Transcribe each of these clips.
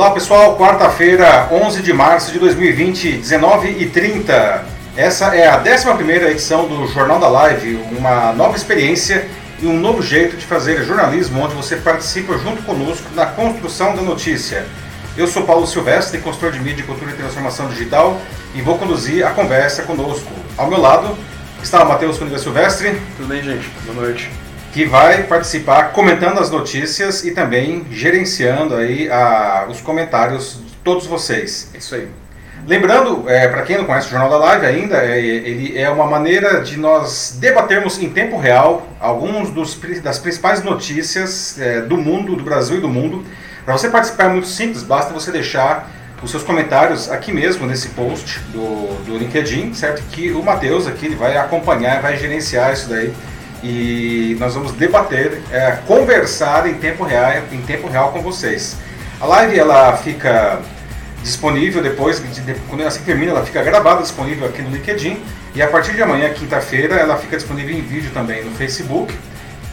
Olá pessoal, quarta-feira, 11 de março de 2020, 19h30. Essa é a 11 edição do Jornal da Live, uma nova experiência e um novo jeito de fazer jornalismo onde você participa junto conosco na construção da notícia. Eu sou Paulo Silvestre, consultor de mídia, cultura e transformação digital e vou conduzir a conversa conosco. Ao meu lado está o Matheus Cunha Silvestre. Tudo bem, gente? Boa noite que vai participar comentando as notícias e também gerenciando aí a, os comentários de todos vocês. Isso aí. Lembrando, é, para quem não conhece o Jornal da Live ainda, é, ele é uma maneira de nós debatermos em tempo real alguns dos, das principais notícias é, do mundo, do Brasil e do mundo. Para você participar é muito simples, basta você deixar os seus comentários aqui mesmo nesse post do, do LinkedIn, certo? Que o Matheus aqui ele vai acompanhar, vai gerenciar isso daí e nós vamos debater, é, conversar em tempo real, em tempo real com vocês. A live ela fica disponível depois, de, quando ela se termina, ela fica gravada, disponível aqui no LinkedIn e a partir de amanhã, quinta-feira, ela fica disponível em vídeo também no Facebook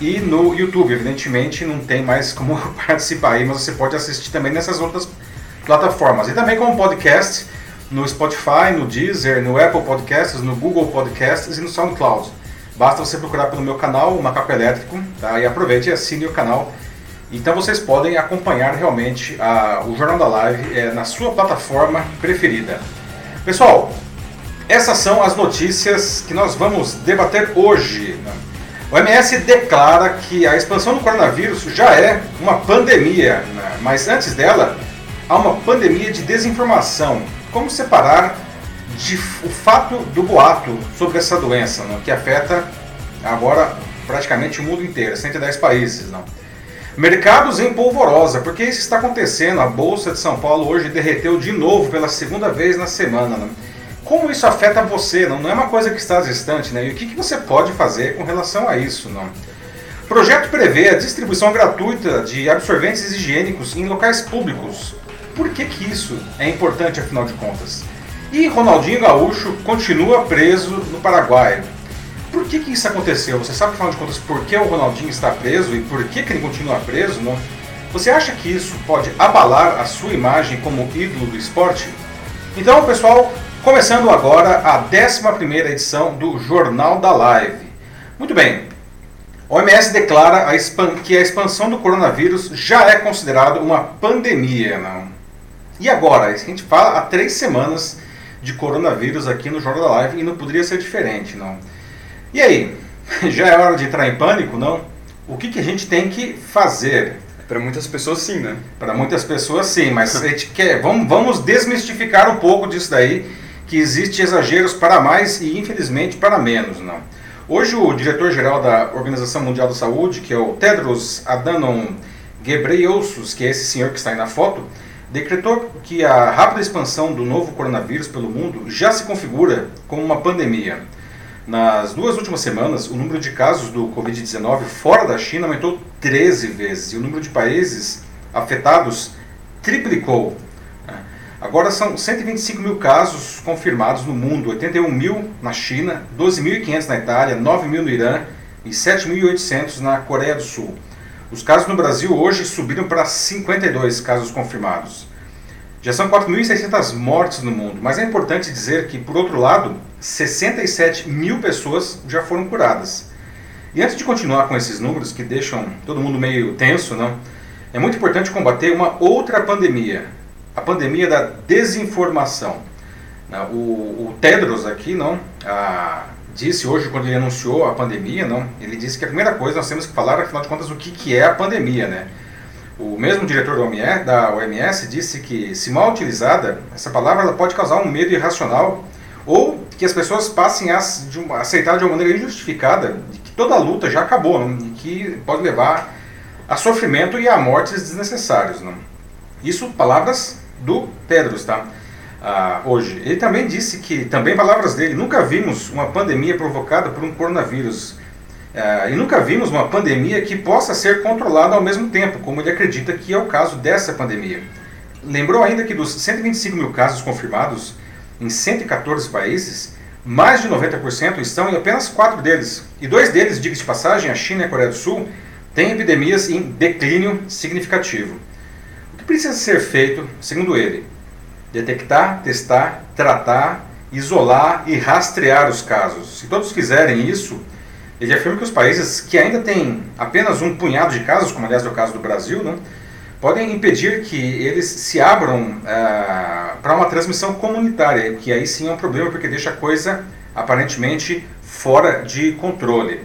e no YouTube. Evidentemente, não tem mais como participar aí, mas você pode assistir também nessas outras plataformas e também como podcast no Spotify, no Deezer, no Apple Podcasts, no Google Podcasts e no SoundCloud. Basta você procurar pelo meu canal, o Macaco Elétrico, tá? e aproveite e assine o canal. Então vocês podem acompanhar realmente a, o Jornal da Live é, na sua plataforma preferida. Pessoal, essas são as notícias que nós vamos debater hoje. Né? O MS declara que a expansão do coronavírus já é uma pandemia, né? mas antes dela há uma pandemia de desinformação. Como separar de, o fato do boato sobre essa doença, que afeta agora praticamente o mundo inteiro, 110 países. Não. Mercados em polvorosa, porque isso está acontecendo. A Bolsa de São Paulo hoje derreteu de novo pela segunda vez na semana. Como isso afeta você? Não, não é uma coisa que está distante, né? E o que, que você pode fazer com relação a isso? Não? O projeto prevê a distribuição gratuita de absorventes higiênicos em locais públicos. Por que, que isso é importante, afinal de contas? E Ronaldinho Gaúcho continua preso no Paraguai. Por que, que isso aconteceu? Você sabe, afinal de contas, por que o Ronaldinho está preso e por que, que ele continua preso? Não? Você acha que isso pode abalar a sua imagem como ídolo do esporte? Então, pessoal, começando agora a 11 edição do Jornal da Live. Muito bem, a OMS declara que a expansão do coronavírus já é considerada uma pandemia. Não? E agora? A gente fala há três semanas de coronavírus aqui no Jornal da Live e não poderia ser diferente, não. E aí, já é hora de entrar em pânico, não? O que, que a gente tem que fazer? Para muitas pessoas sim, né? Para muitas pessoas sim, mas a gente quer, vamos, vamos desmistificar um pouco disso daí, que existe exageros para mais e infelizmente para menos, não. Hoje o diretor-geral da Organização Mundial da Saúde, que é o Tedros Adhanom Ghebreyesus, que é esse senhor que está aí na foto, decretou que a rápida expansão do novo coronavírus pelo mundo já se configura como uma pandemia. Nas duas últimas semanas, o número de casos do Covid-19 fora da China aumentou 13 vezes e o número de países afetados triplicou. Agora são 125 mil casos confirmados no mundo, 81 mil na China, 12.500 na Itália, 9 mil no Irã e 7.800 na Coreia do Sul. Os casos no Brasil hoje subiram para 52 casos confirmados. Já são 4.600 mortes no mundo, mas é importante dizer que, por outro lado, 67 mil pessoas já foram curadas. E antes de continuar com esses números que deixam todo mundo meio tenso, não, é muito importante combater uma outra pandemia, a pandemia da desinformação. O, o Tedros aqui, não, a, disse hoje, quando ele anunciou a pandemia, não, ele disse que a primeira coisa nós temos que falar, afinal de contas, o que, que é a pandemia, né? O mesmo diretor da OMS, da OMS disse que, se mal utilizada, essa palavra ela pode causar um medo irracional ou que as pessoas passem a, aceitar de uma maneira injustificada que toda a luta já acabou não? e que pode levar a sofrimento e a mortes desnecessários. Não? Isso, palavras do Pedro, tá? Ah, hoje. Ele também disse que, também palavras dele, nunca vimos uma pandemia provocada por um coronavírus. Ah, e nunca vimos uma pandemia que possa ser controlada ao mesmo tempo, como ele acredita que é o caso dessa pandemia. Lembrou ainda que dos 125 mil casos confirmados em 114 países, mais de 90% estão em apenas quatro deles. E dois deles, diga de passagem, a China e a Coreia do Sul, têm epidemias em declínio significativo precisa ser feito, segundo ele? Detectar, testar, tratar, isolar e rastrear os casos. Se todos fizerem isso, ele afirma que os países que ainda têm apenas um punhado de casos, como aliás é o caso do Brasil, né, podem impedir que eles se abram ah, para uma transmissão comunitária, que aí sim é um problema porque deixa a coisa aparentemente fora de controle.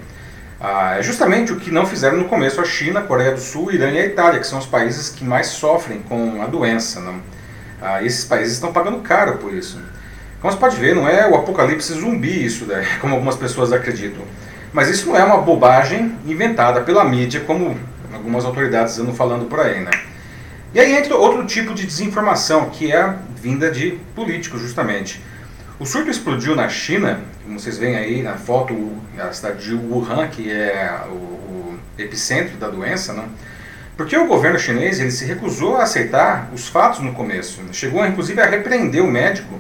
Ah, é justamente o que não fizeram no começo a China, a Coreia do Sul, Irã e a Itália, que são os países que mais sofrem com a doença. Ah, esses países estão pagando caro por isso. Como você pode ver, não é o apocalipse zumbi isso, né? como algumas pessoas acreditam. Mas isso não é uma bobagem inventada pela mídia, como algumas autoridades andam falando por aí. Né? E aí entra outro tipo de desinformação, que é a vinda de políticos, justamente. O surto explodiu na China, como vocês veem aí na foto, a cidade de Wuhan, que é o, o epicentro da doença, né? Porque o governo chinês ele se recusou a aceitar os fatos no começo. Chegou inclusive a repreender o médico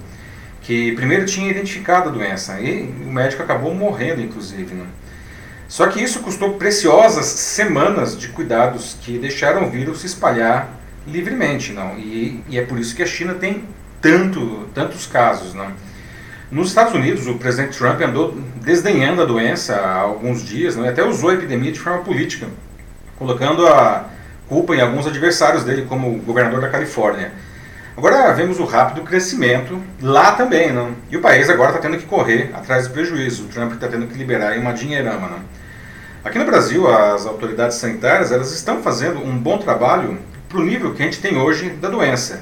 que primeiro tinha identificado a doença e o médico acabou morrendo, inclusive. Né? Só que isso custou preciosas semanas de cuidados que deixaram o vírus se espalhar livremente, não? E, e é por isso que a China tem tanto, tantos casos, não? Nos Estados Unidos, o presidente Trump andou desdenhando a doença há alguns dias, não? e até usou a epidemia de forma política, colocando a culpa em alguns adversários dele, como o governador da Califórnia. Agora vemos o rápido crescimento lá também, não? E o país agora está tendo que correr atrás do prejuízo. O Trump está tendo que liberar uma dinheirama, não? Aqui no Brasil, as autoridades sanitárias elas estão fazendo um bom trabalho para o nível que a gente tem hoje da doença.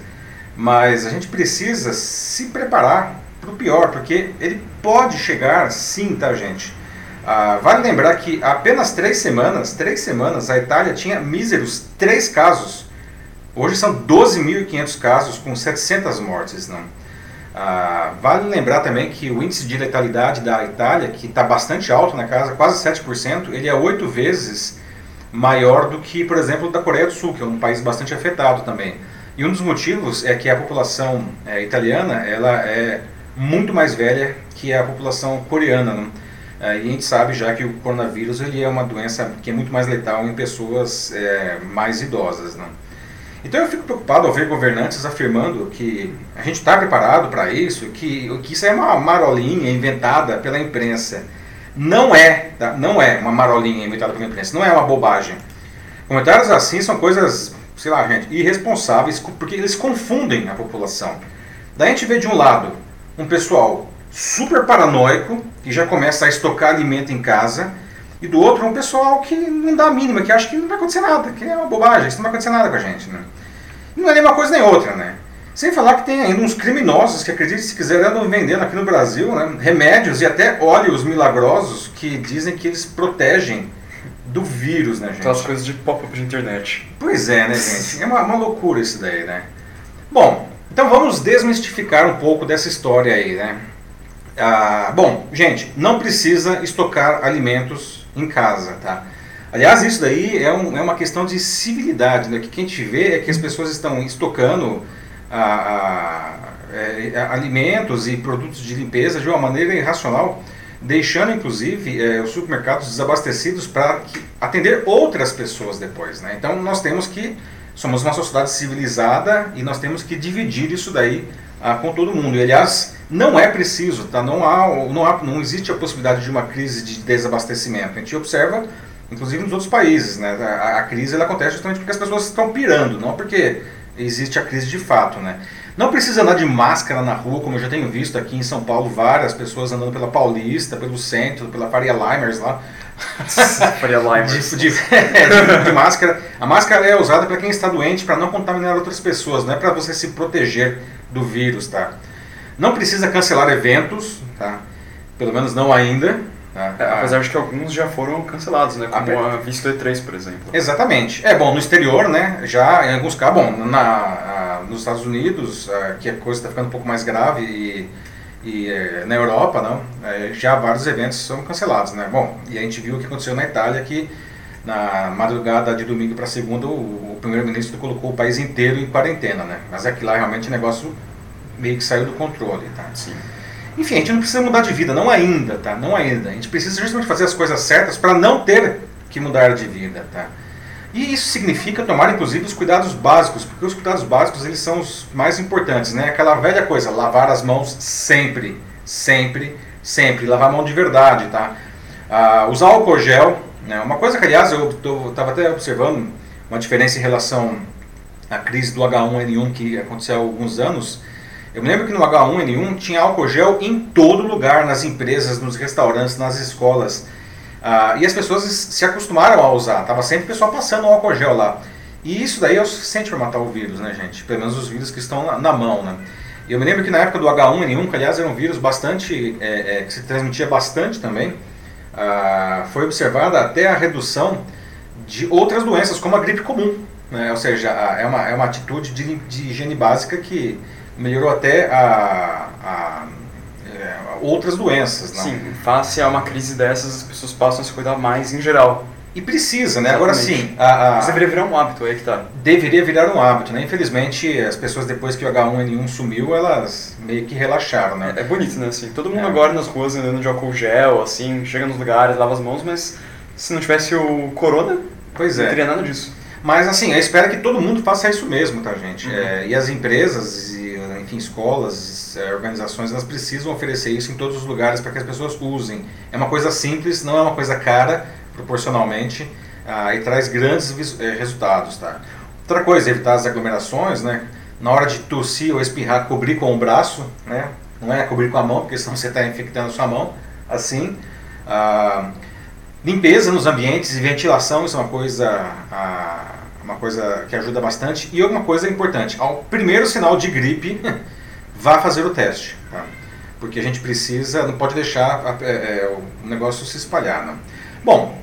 Mas a gente precisa se preparar para o pior, porque ele pode chegar sim, tá, gente? Ah, vale lembrar que há apenas três semanas, três semanas, a Itália tinha míseros três casos. Hoje são 12.500 casos com 700 mortes, não? Ah, vale lembrar também que o índice de letalidade da Itália, que está bastante alto na casa, quase 7%, ele é oito vezes maior do que, por exemplo, da Coreia do Sul, que é um país bastante afetado também. E um dos motivos é que a população é, italiana ela é muito mais velha que a população coreana. E a gente sabe já que o coronavírus ele é uma doença que é muito mais letal em pessoas é, mais idosas. Né? Então eu fico preocupado ao ver governantes afirmando que a gente está preparado para isso, que, que isso é uma marolinha inventada pela imprensa. Não é, tá? não é uma marolinha inventada pela imprensa, não é uma bobagem. Comentários assim são coisas, sei lá, gente, irresponsáveis, porque eles confundem a população. Daí a gente vê de um lado um pessoal super paranoico, que já começa a estocar alimento em casa, e do outro um pessoal que não dá a mínima, que acha que não vai acontecer nada, que é uma bobagem, isso não vai acontecer nada com a gente. Né? Não é nem uma coisa nem outra, né? Sem falar que tem ainda uns criminosos que acreditam, se quiser, andam vendendo aqui no Brasil né, remédios e até óleos milagrosos que dizem que eles protegem do vírus, né, gente? Aquelas coisas de pop-up de internet. Pois é, né, gente? É uma, uma loucura isso daí, né? Bom, então vamos desmistificar um pouco dessa história aí, né? Ah, bom, gente, não precisa estocar alimentos em casa, tá? Aliás, isso daí é, um, é uma questão de civilidade, né? O que a gente vê é que as pessoas estão estocando ah, ah, é, alimentos e produtos de limpeza de uma maneira irracional, deixando inclusive é, os supermercados desabastecidos para atender outras pessoas depois, né? Então nós temos que somos uma sociedade civilizada e nós temos que dividir isso daí ah, com todo mundo. E, aliás, não é preciso, tá? não, há, não, há, não existe a possibilidade de uma crise de desabastecimento. A gente observa, inclusive nos outros países, né? a, a crise ela acontece justamente porque as pessoas estão pirando, não porque existe a crise de fato. Né? Não precisa andar de máscara na rua, como eu já tenho visto aqui em São Paulo, várias pessoas andando pela Paulista, pelo centro, pela Faria Limers lá. Faria Limers. De, de, de, de, máscara. A máscara é usada para quem está doente, para não contaminar outras pessoas, não é para você se proteger do vírus, tá? Não precisa cancelar eventos, tá? Pelo menos não ainda. Tá? É, apesar de que alguns já foram cancelados, né? Como a, a Visto E3, por exemplo. Exatamente. É bom, no exterior, né? Já em alguns casos, bom, na, a, nos Estados Unidos, a, que a coisa está ficando um pouco mais grave e, e é, na Europa, não, é, já vários eventos são cancelados, né? Bom, e a gente viu o que aconteceu na Itália, que na madrugada de domingo para segunda, o, o primeiro-ministro colocou o país inteiro em quarentena, né? Mas aqui lá realmente o negócio meio que saiu do controle, tá? Sim. Enfim, a gente não precisa mudar de vida, não ainda, tá? Não ainda. A gente precisa justamente fazer as coisas certas para não ter que mudar de vida, tá? E isso significa tomar, inclusive, os cuidados básicos, porque os cuidados básicos eles são os mais importantes, né? Aquela velha coisa, lavar as mãos sempre, sempre, sempre, lavar a mão de verdade, tá? Ah, usar álcool gel, né? Uma coisa que, aliás, eu estava até observando uma diferença em relação à crise do H1N1 que aconteceu há alguns anos. Eu me lembro que no H1N1 tinha álcool gel em todo lugar, nas empresas, nos restaurantes, nas escolas. Ah, e as pessoas se acostumaram a usar, tava sempre o pessoal passando álcool gel lá. E isso daí é o suficiente para matar o vírus, né, gente? Pelo menos os vírus que estão na, na mão, né? Eu me lembro que na época do H1N1, que aliás era um vírus bastante, é, é, que se transmitia bastante também, ah, foi observada até a redução de outras doenças, como a gripe comum. Né? Ou seja, é uma, é uma atitude de, de higiene básica que melhorou até a, a é, outras doenças. Não? Sim, face a uma crise dessas, as pessoas passam a se cuidar mais em geral. E precisa, né? Agora sim. A, a, Mas deveria virar um hábito, aí que tá. Deveria virar um hábito, né? Infelizmente, as pessoas depois que o H1N1 sumiu, elas meio que relaxaram, né? É, é bonito, né? Assim, todo mundo é. agora nas ruas andando de álcool gel, assim, chega nos lugares, lava as mãos, mas se não tivesse o corona, pois não é. teria nada disso. Mas assim, eu espero que todo mundo faça isso mesmo, tá, gente? Uhum. É, e as empresas, e, enfim, escolas, é, organizações, elas precisam oferecer isso em todos os lugares para que as pessoas usem. É uma coisa simples, não é uma coisa cara, proporcionalmente, ah, e traz grandes é, resultados, tá? Outra coisa, evitar as aglomerações, né? Na hora de tossir ou espirrar, cobrir com o braço, né? Não é cobrir com a mão, porque senão você está infectando a sua mão, assim. Ah, limpeza nos ambientes e ventilação, isso é uma coisa, ah, uma coisa que ajuda bastante. E uma coisa importante, ao primeiro sinal de gripe, vá fazer o teste, tá? Porque a gente precisa, não pode deixar é, é, o negócio se espalhar, não. Bom,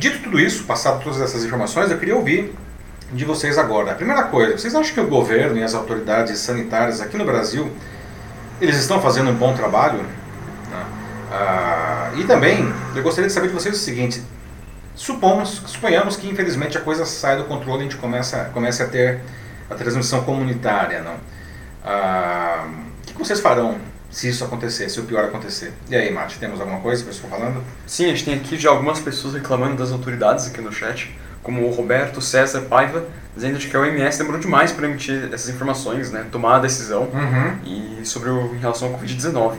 Dito tudo isso, passado todas essas informações, eu queria ouvir de vocês agora. A primeira coisa, vocês acham que o governo e as autoridades sanitárias aqui no Brasil, eles estão fazendo um bom trabalho? Ah, e também, eu gostaria de saber de vocês o seguinte, supomos, suponhamos que infelizmente a coisa sai do controle e a gente começa, comece a ter a transmissão comunitária, não? Ah, o que vocês farão se isso acontecer, se o pior acontecer. E aí, Mate, temos alguma coisa que você está falando? Sim, a gente tem aqui já algumas pessoas reclamando das autoridades aqui no chat, como o Roberto César Paiva, dizendo que a OMS demorou demais para emitir essas informações, né, tomar a decisão uhum. e sobre o, em relação ao Covid-19,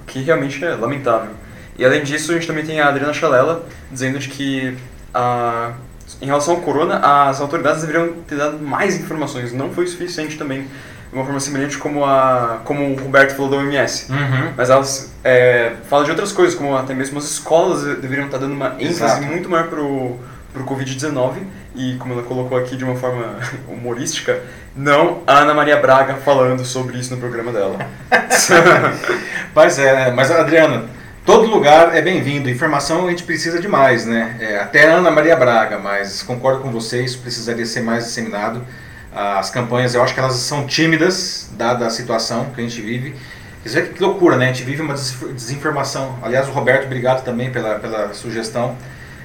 o que realmente é lamentável. E além disso, a gente também tem a Adriana Chalela dizendo de que a, em relação ao corona, as autoridades deveriam ter dado mais informações, não foi suficiente também de uma forma semelhante como, a, como o Roberto falou da OMS. Uhum. Mas elas é, falam de outras coisas, como até mesmo as escolas deveriam estar dando uma ênfase Exato. muito maior para o Covid-19 e, como ela colocou aqui de uma forma humorística, não a Ana Maria Braga falando sobre isso no programa dela. mas é, mas Adriana, todo lugar é bem-vindo. Informação a gente precisa de mais, né? É, até Ana Maria Braga, mas concordo com vocês, precisaria ser mais disseminado. As campanhas, eu acho que elas são tímidas, dada a situação que a gente vive. Quer dizer, que loucura, né? A gente vive uma desinformação. Aliás, o Roberto, obrigado também pela, pela sugestão.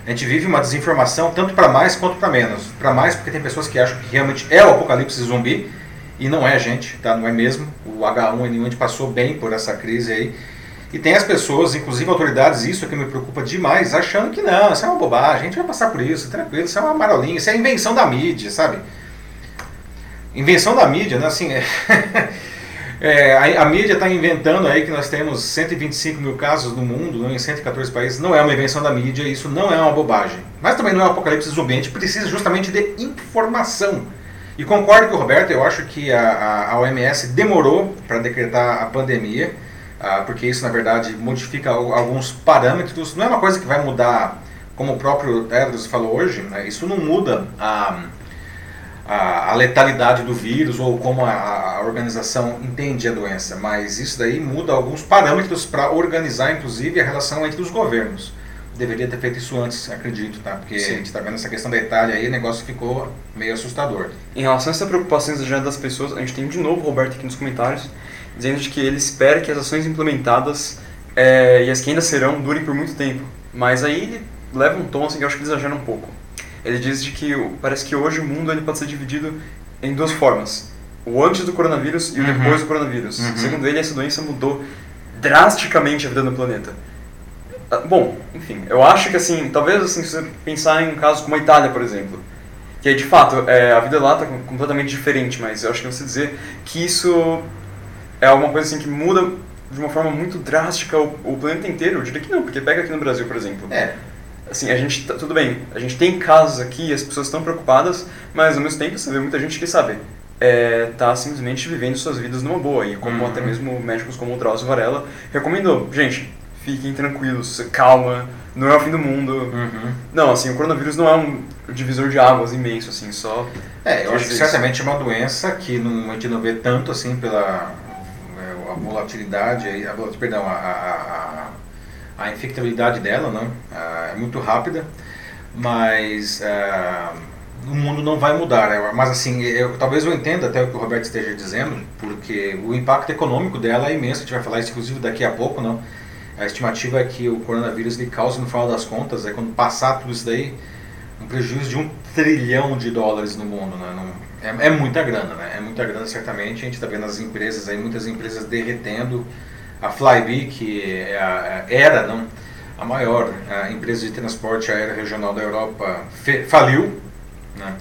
A gente vive uma desinformação tanto para mais quanto para menos. Para mais porque tem pessoas que acham que realmente é o apocalipse zumbi e não é, gente, tá? Não é mesmo. O H1N1 a gente passou bem por essa crise aí. E tem as pessoas, inclusive autoridades, isso é que me preocupa demais, achando que não, isso é uma bobagem, a gente vai passar por isso, tranquilo, isso é uma marolinha, isso é invenção da mídia, sabe? Invenção da mídia, né? Assim, é, é, a, a, mídia está inventando aí que nós temos 125 mil casos no mundo, né, em 114 países. Não é uma invenção da mídia, isso não é uma bobagem. Mas também não é um apocalipse zumbi, a gente precisa justamente de informação. E concordo com o Roberto, eu acho que a, a, a OMS demorou para decretar a pandemia, porque isso na verdade modifica alguns parâmetros. Não é uma coisa que vai mudar, como o próprio Tedros falou hoje, né, isso não muda a a, a, letalidade do vírus ou como a, a, organização entende a doença, mas isso daí muda alguns parâmetros para organizar, inclusive, a relação entre os governos. Deveria ter feito isso antes, acredito, tá? Porque Sim. a gente está vendo essa questão da Itália aí, o negócio ficou meio assustador. Em relação a essa preocupação exagerada das pessoas, a gente tem de novo o Roberto aqui nos comentários, dizendo de que ele espera que as ações implementadas é, e as que ainda serão durem por muito tempo. Mas aí ele leva um tom assim que eu acho que exagera um pouco. Ele diz de que parece que hoje o mundo ele pode ser dividido em duas formas: o antes do coronavírus e o uhum. depois do coronavírus. Uhum. Segundo ele, essa doença mudou drasticamente a vida do planeta. Ah, bom, enfim, eu acho que assim, talvez assim, se você pensar em um caso como a Itália, por exemplo, Que de fato, é, a vida lá está completamente diferente, mas eu acho que você dizer que isso é alguma coisa assim que muda de uma forma muito drástica o, o planeta inteiro, eu diria que não, porque pega aqui no Brasil, por exemplo. É. Assim, a gente, tá, tudo bem, a gente tem casos aqui, as pessoas estão preocupadas, mas ao mesmo tempo você vê muita gente que sabe, é, tá simplesmente vivendo suas vidas numa boa, e como Uhum. até mesmo médicos como o Drauzio Varela recomendou, gente, fiquem tranquilos, calma, não é o fim do mundo. Uhum. Não, assim, o coronavírus não é um divisor de águas imenso, assim, só... É, eu acho que certamente é uma doença que não, a gente não vê tanto assim pela a volatilidade, a, perdão, a, a, a, infectabilidade dela? Ah, é muito rápida, mas ah, o mundo não vai mudar. né? Mas assim, eu, talvez eu entenda até o que o Roberto esteja dizendo, porque o impacto econômico dela é imenso, a gente vai falar isso inclusive daqui a pouco, não? A estimativa é que o coronavírus ele cause, no final das contas, é quando passar tudo isso daí, um prejuízo de um trilhão de dólares no mundo, né? Não- é, é muita grana, né? É muita grana, certamente. A gente está vendo as empresas aí, muitas empresas derretendo. A Flybe, que é a- era não, a maior a empresa de transporte aéreo regional da Europa, fe- faliu. Né?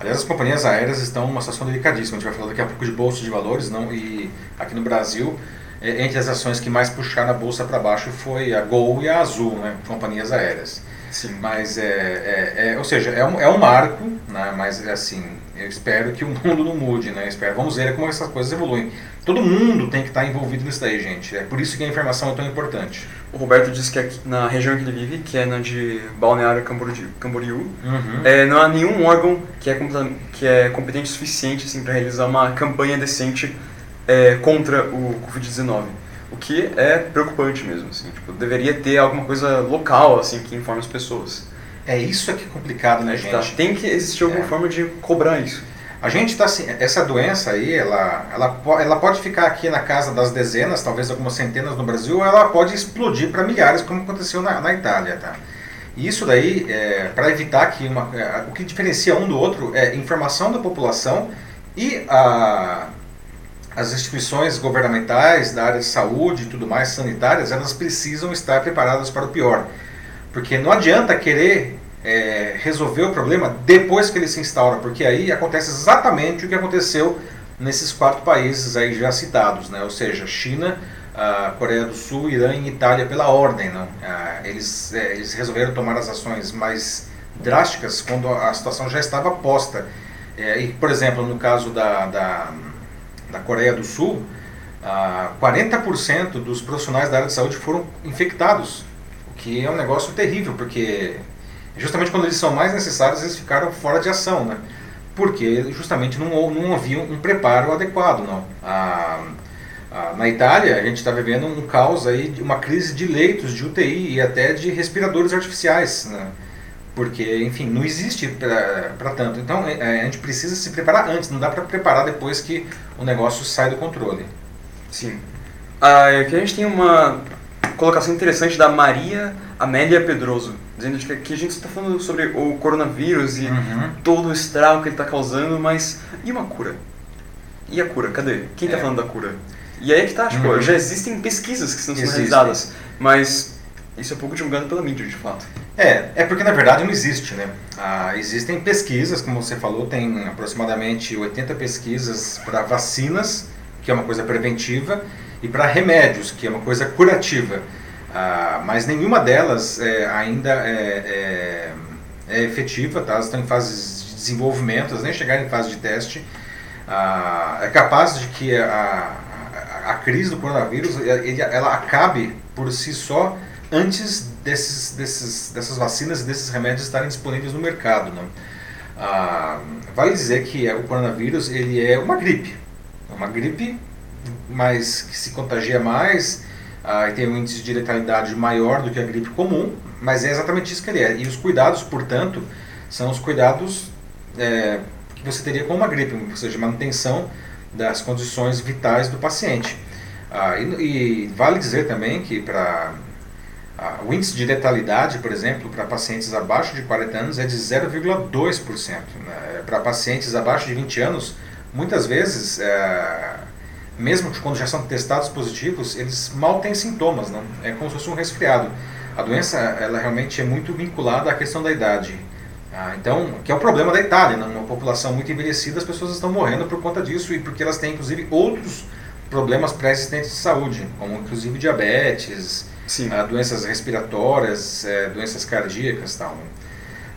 Aliás, as companhias aéreas estão numa situação delicadíssima. A gente vai falar daqui a pouco de bolsa de valores, não? E aqui no Brasil, é, entre as ações que mais puxaram a bolsa para baixo foi a Gol e a Azul, né? Companhias aéreas. Sim. Mas é, é, é- ou seja, é um, é um marco, né? Mas assim, eu espero que o mundo não mude, né? Eu espero, vamos ver como essas coisas evoluem. Todo mundo tem que estar envolvido nisso daí, gente. É por isso que a informação é tão importante. O Roberto disse que aqui, na região que ele vive, que é na de Balneário Camboriú, Camboriú Uhum. é, não há nenhum órgão que é, que é competente o suficiente assim, para realizar uma campanha decente é, contra o Covid-19. O que é preocupante mesmo. Assim, tipo, deveria ter alguma coisa local assim, que informe as pessoas. É isso é que é complicado, né, Tá? gente? Tem que existir alguma É. forma de cobrar isso. A gente está assim, essa doença aí, ela, ela, ela pode ficar aqui na casa das dezenas, talvez algumas centenas no Brasil, ou ela pode explodir para milhares, como aconteceu na, na Itália, tá? E isso daí, é, para evitar que uma, é, o que diferencia um do outro é informação da população e a, as instituições governamentais da área de saúde e tudo mais, sanitárias, elas precisam estar preparadas para o pior. Porque não adianta querer é, resolver o problema depois que ele se instaura, porque aí acontece exatamente o que aconteceu nesses quatro países aí já citados, né? ou seja, China, Coreia do Sul, Irã e Itália pela ordem. Ah, eles, é, eles resolveram tomar as ações mais drásticas quando a situação já estava posta. É, e, por exemplo, no caso da, da, da Coreia do Sul, ah, 40% dos profissionais da área de saúde foram infectados, o que é um negócio terrível, porque justamente quando eles são mais necessários, eles ficaram fora de ação, né? Porque justamente não, não havia um preparo adequado, não. Ah, ah, na Itália, a gente está vivendo um caos aí, uma crise de leitos de UTI e até de respiradores artificiais, né? Porque, enfim, não existe para tanto. Então, é, a gente precisa se preparar antes, não dá para preparar depois que o negócio sai do controle. Sim. Ah, aqui a gente tem uma colocação interessante da Maria Amélia Pedroso, dizendo que aqui a gente está falando sobre o coronavírus e Uhum. todo o estrago que ele está causando, mas e uma cura? E a cura? Cadê? Quem está É. falando da cura? E aí é que tá, tipo, Uhum. já existem pesquisas que estão sendo Existem. realizadas, mas isso é pouco divulgado pela mídia, de fato. É, é porque na verdade não existe, né? Ah, existem pesquisas, como você falou, tem aproximadamente 80 pesquisas para vacinas, que é uma coisa preventiva, e para remédios, que é uma coisa curativa. Ah, mas nenhuma delas é, ainda é, é, é efetiva, tá? Elas estão em fases de desenvolvimento, elas nem chegaram em fase de teste. Ah, é capaz de que a, a, crise do coronavírus ela acabe por si só antes desses, desses, dessas vacinas e desses remédios estarem disponíveis no mercado. Né? Ah, vale dizer que o coronavírus ele é uma gripe, É uma gripe, mas que se contagia mais ah, e tem um índice de letalidade maior do que a gripe comum, mas é exatamente isso que ele é. E os cuidados, portanto, são os cuidados é, que você teria com uma gripe, ou seja, manutenção das condições vitais do paciente. Ah, e, e vale dizer também que para ah, o índice de letalidade, por exemplo, para pacientes abaixo de 40 anos é de 0,2%. Né? Para pacientes abaixo de 20 anos, muitas vezes, é, mesmo quando já são testados positivos, eles mal têm sintomas, não? é como se fosse um resfriado. A doença, ela realmente é muito vinculada à questão da idade. Ah, então, que é o problema da Itália, né? uma população muito envelhecida, as pessoas estão morrendo por conta disso e porque elas têm inclusive outros problemas pré-existentes de saúde, como inclusive diabetes, ah, doenças respiratórias, é, doenças cardíacas, tal.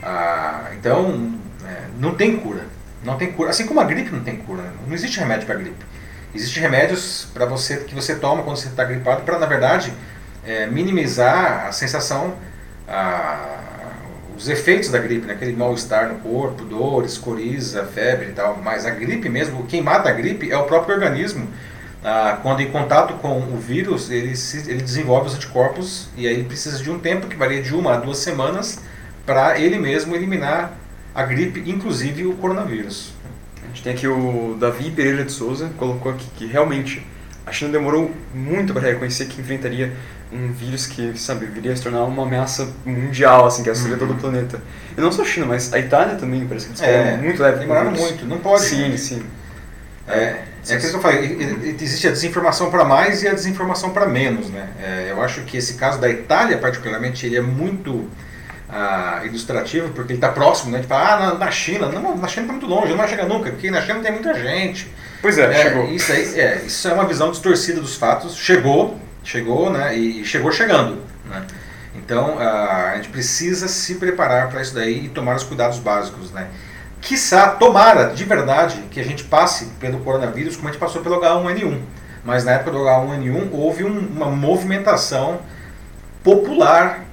Ah, então, é, não tem cura, não tem cura. Assim como a gripe não tem cura, não existe remédio para gripe. Existem remédios para você que você toma quando você está gripado para na verdade é, minimizar a sensação a, os efeitos da gripe, né? aquele mal-estar no corpo, dores, coriza, febre e tal. Mas a gripe mesmo, quem mata a gripe é o próprio organismo. Ah, quando em contato com o vírus, ele, se, ele desenvolve os anticorpos e aí precisa de um tempo que varia de uma a duas semanas para ele mesmo eliminar a gripe, inclusive o coronavírus. A gente tem aqui o Davi Pereira de Souza, colocou aqui que realmente a China demorou muito para reconhecer que enfrentaria um vírus que, sabe, viria a se tornar uma ameaça mundial, assim, que assumiria uhum. todo o planeta. E não só a China, mas a Itália também, parece que eles é, muito leve. Demoraram muito, não pode. Sim, né? sim. É, é aquilo que eu falei, existe a desinformação para mais e a desinformação para menos, né? É, eu acho que esse caso da Itália, particularmente, ele é muito ah, ilustrativo, porque ele está próximo, né? Tipo, ah, na, na China, não, na China está muito longe, não vai chegar nunca, porque na China tem muita gente. Pois é, é chegou. Isso, aí, é, isso é uma visão distorcida dos fatos, chegou, chegou, né, e chegou chegando, né? Então, a gente precisa se preparar para isso daí e tomar os cuidados básicos, né? Quiçá, tomara, de verdade, que a gente passe pelo coronavírus como a gente passou pelo H1N1. Mas na época do H1N1 houve um, uma movimentação popular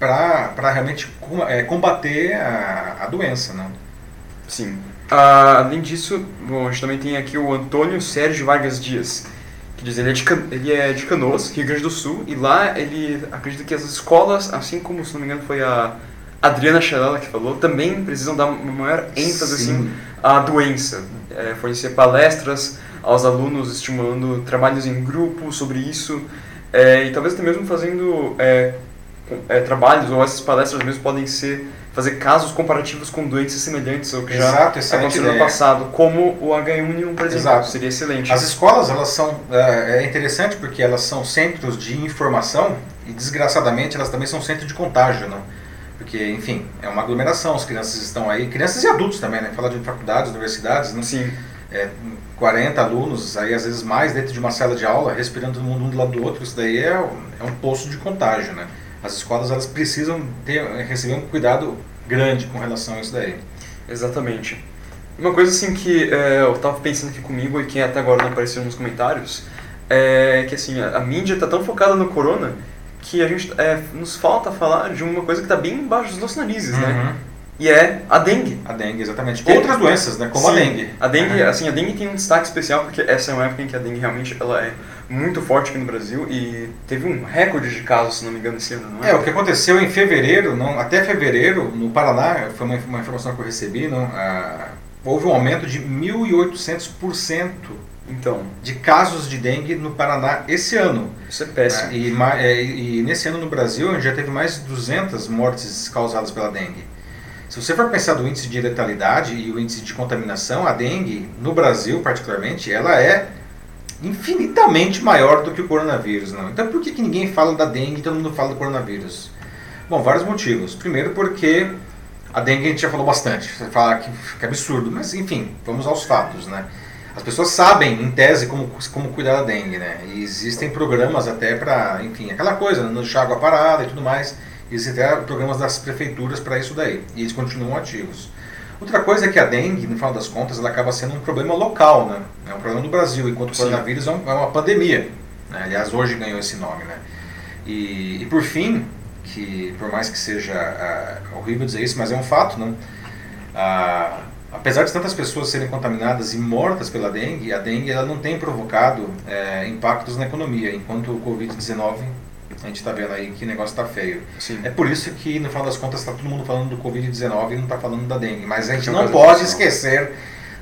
para realmente é, combater a, a doença, né? Sim. Uh, além disso, bom, a gente também tem aqui o Antônio Sérgio Vargas Dias que diz, ele é, de, ele é de Canoas, Rio Grande do Sul, e lá ele acredita que as escolas, assim como, se não me engano, foi a Adriana Chalela que falou, também precisam dar uma maior ênfase assim, à doença, é, fornecer palestras aos alunos, estimulando trabalhos em grupo sobre isso, é, e talvez até mesmo fazendo é, é trabalhos, ou essas palestras mesmo podem ser fazer casos comparativos com doenças semelhantes ao que Exato, já aconteceu no passado, como o H1N1, por exemplo. Exato. Seria excelente. As escolas, elas são, é, é interessante porque elas são centros de informação e, desgraçadamente, elas também são centros de contágio, né? Porque, enfim, é uma aglomeração, as crianças estão aí, crianças e adultos também, né? Falar de faculdades, universidades, né? Sim. É, 40 alunos, aí às vezes mais, dentro de uma sala de aula, respirando todo mundo um do lado do outro, isso daí é, é um poço de contágio, né? As escolas elas precisam ter, receber um cuidado grande com relação a isso daí. Exatamente. Uma coisa assim que é, eu estava pensando aqui comigo e que até agora não apareceu nos comentários é que assim a, a mídia está tão focada no corona que a gente é, nos falta falar de uma coisa que está bem embaixo dos nossos narizes, né? uhum. né? E é a dengue. A dengue, exatamente. Outras doenças, né? Como Sim, a dengue. A dengue, uhum. assim, a dengue tem um destaque especial porque essa é uma época em que a dengue realmente ela é muito forte aqui no Brasil e teve um recorde de casos, se não me engano, esse ano, não é? É, o que aconteceu em fevereiro, não, até fevereiro, no Paraná, foi uma, uma informação que eu recebi, não, ah, houve um aumento de 1.800% então, de casos de dengue no Paraná esse ano. Isso é péssimo. Ah, e, é, e, nesse ano no Brasil, a gente já teve mais de 200 mortes causadas pela dengue. Se você for pensar do índice de letalidade e o índice de contaminação, a dengue, no Brasil particularmente, ela é infinitamente maior do que o coronavírus. Não? Então por que, que ninguém fala da dengue e todo mundo fala do coronavírus? Bom, vários motivos. Primeiro porque a dengue a gente já falou bastante. Você fala que, que absurdo, mas enfim, vamos aos fatos, né? As pessoas sabem, em tese, como, como cuidar da dengue, né? E existem programas até para, enfim, aquela coisa, no água parada e tudo mais. Existem até programas das prefeituras para isso daí. E eles continuam ativos. Outra coisa é que a dengue, no final das contas, ela acaba sendo um problema local, né? É um problema do Brasil, enquanto o coronavírus é, é, uma pandemia. Né? Aliás, hoje ganhou esse nome, né? E, e por fim, que por mais que seja uh, horrível dizer isso, mas é um fato, né? Uh, apesar de tantas pessoas serem contaminadas e mortas pela dengue, a dengue ela não tem provocado uh, impactos na economia, enquanto o Covid-19 a gente está vendo aí que o negócio está feio. Sim. É por isso que, no final das contas, está todo mundo falando do Covid-19 e não está falando da dengue. Mas a gente não pode esquecer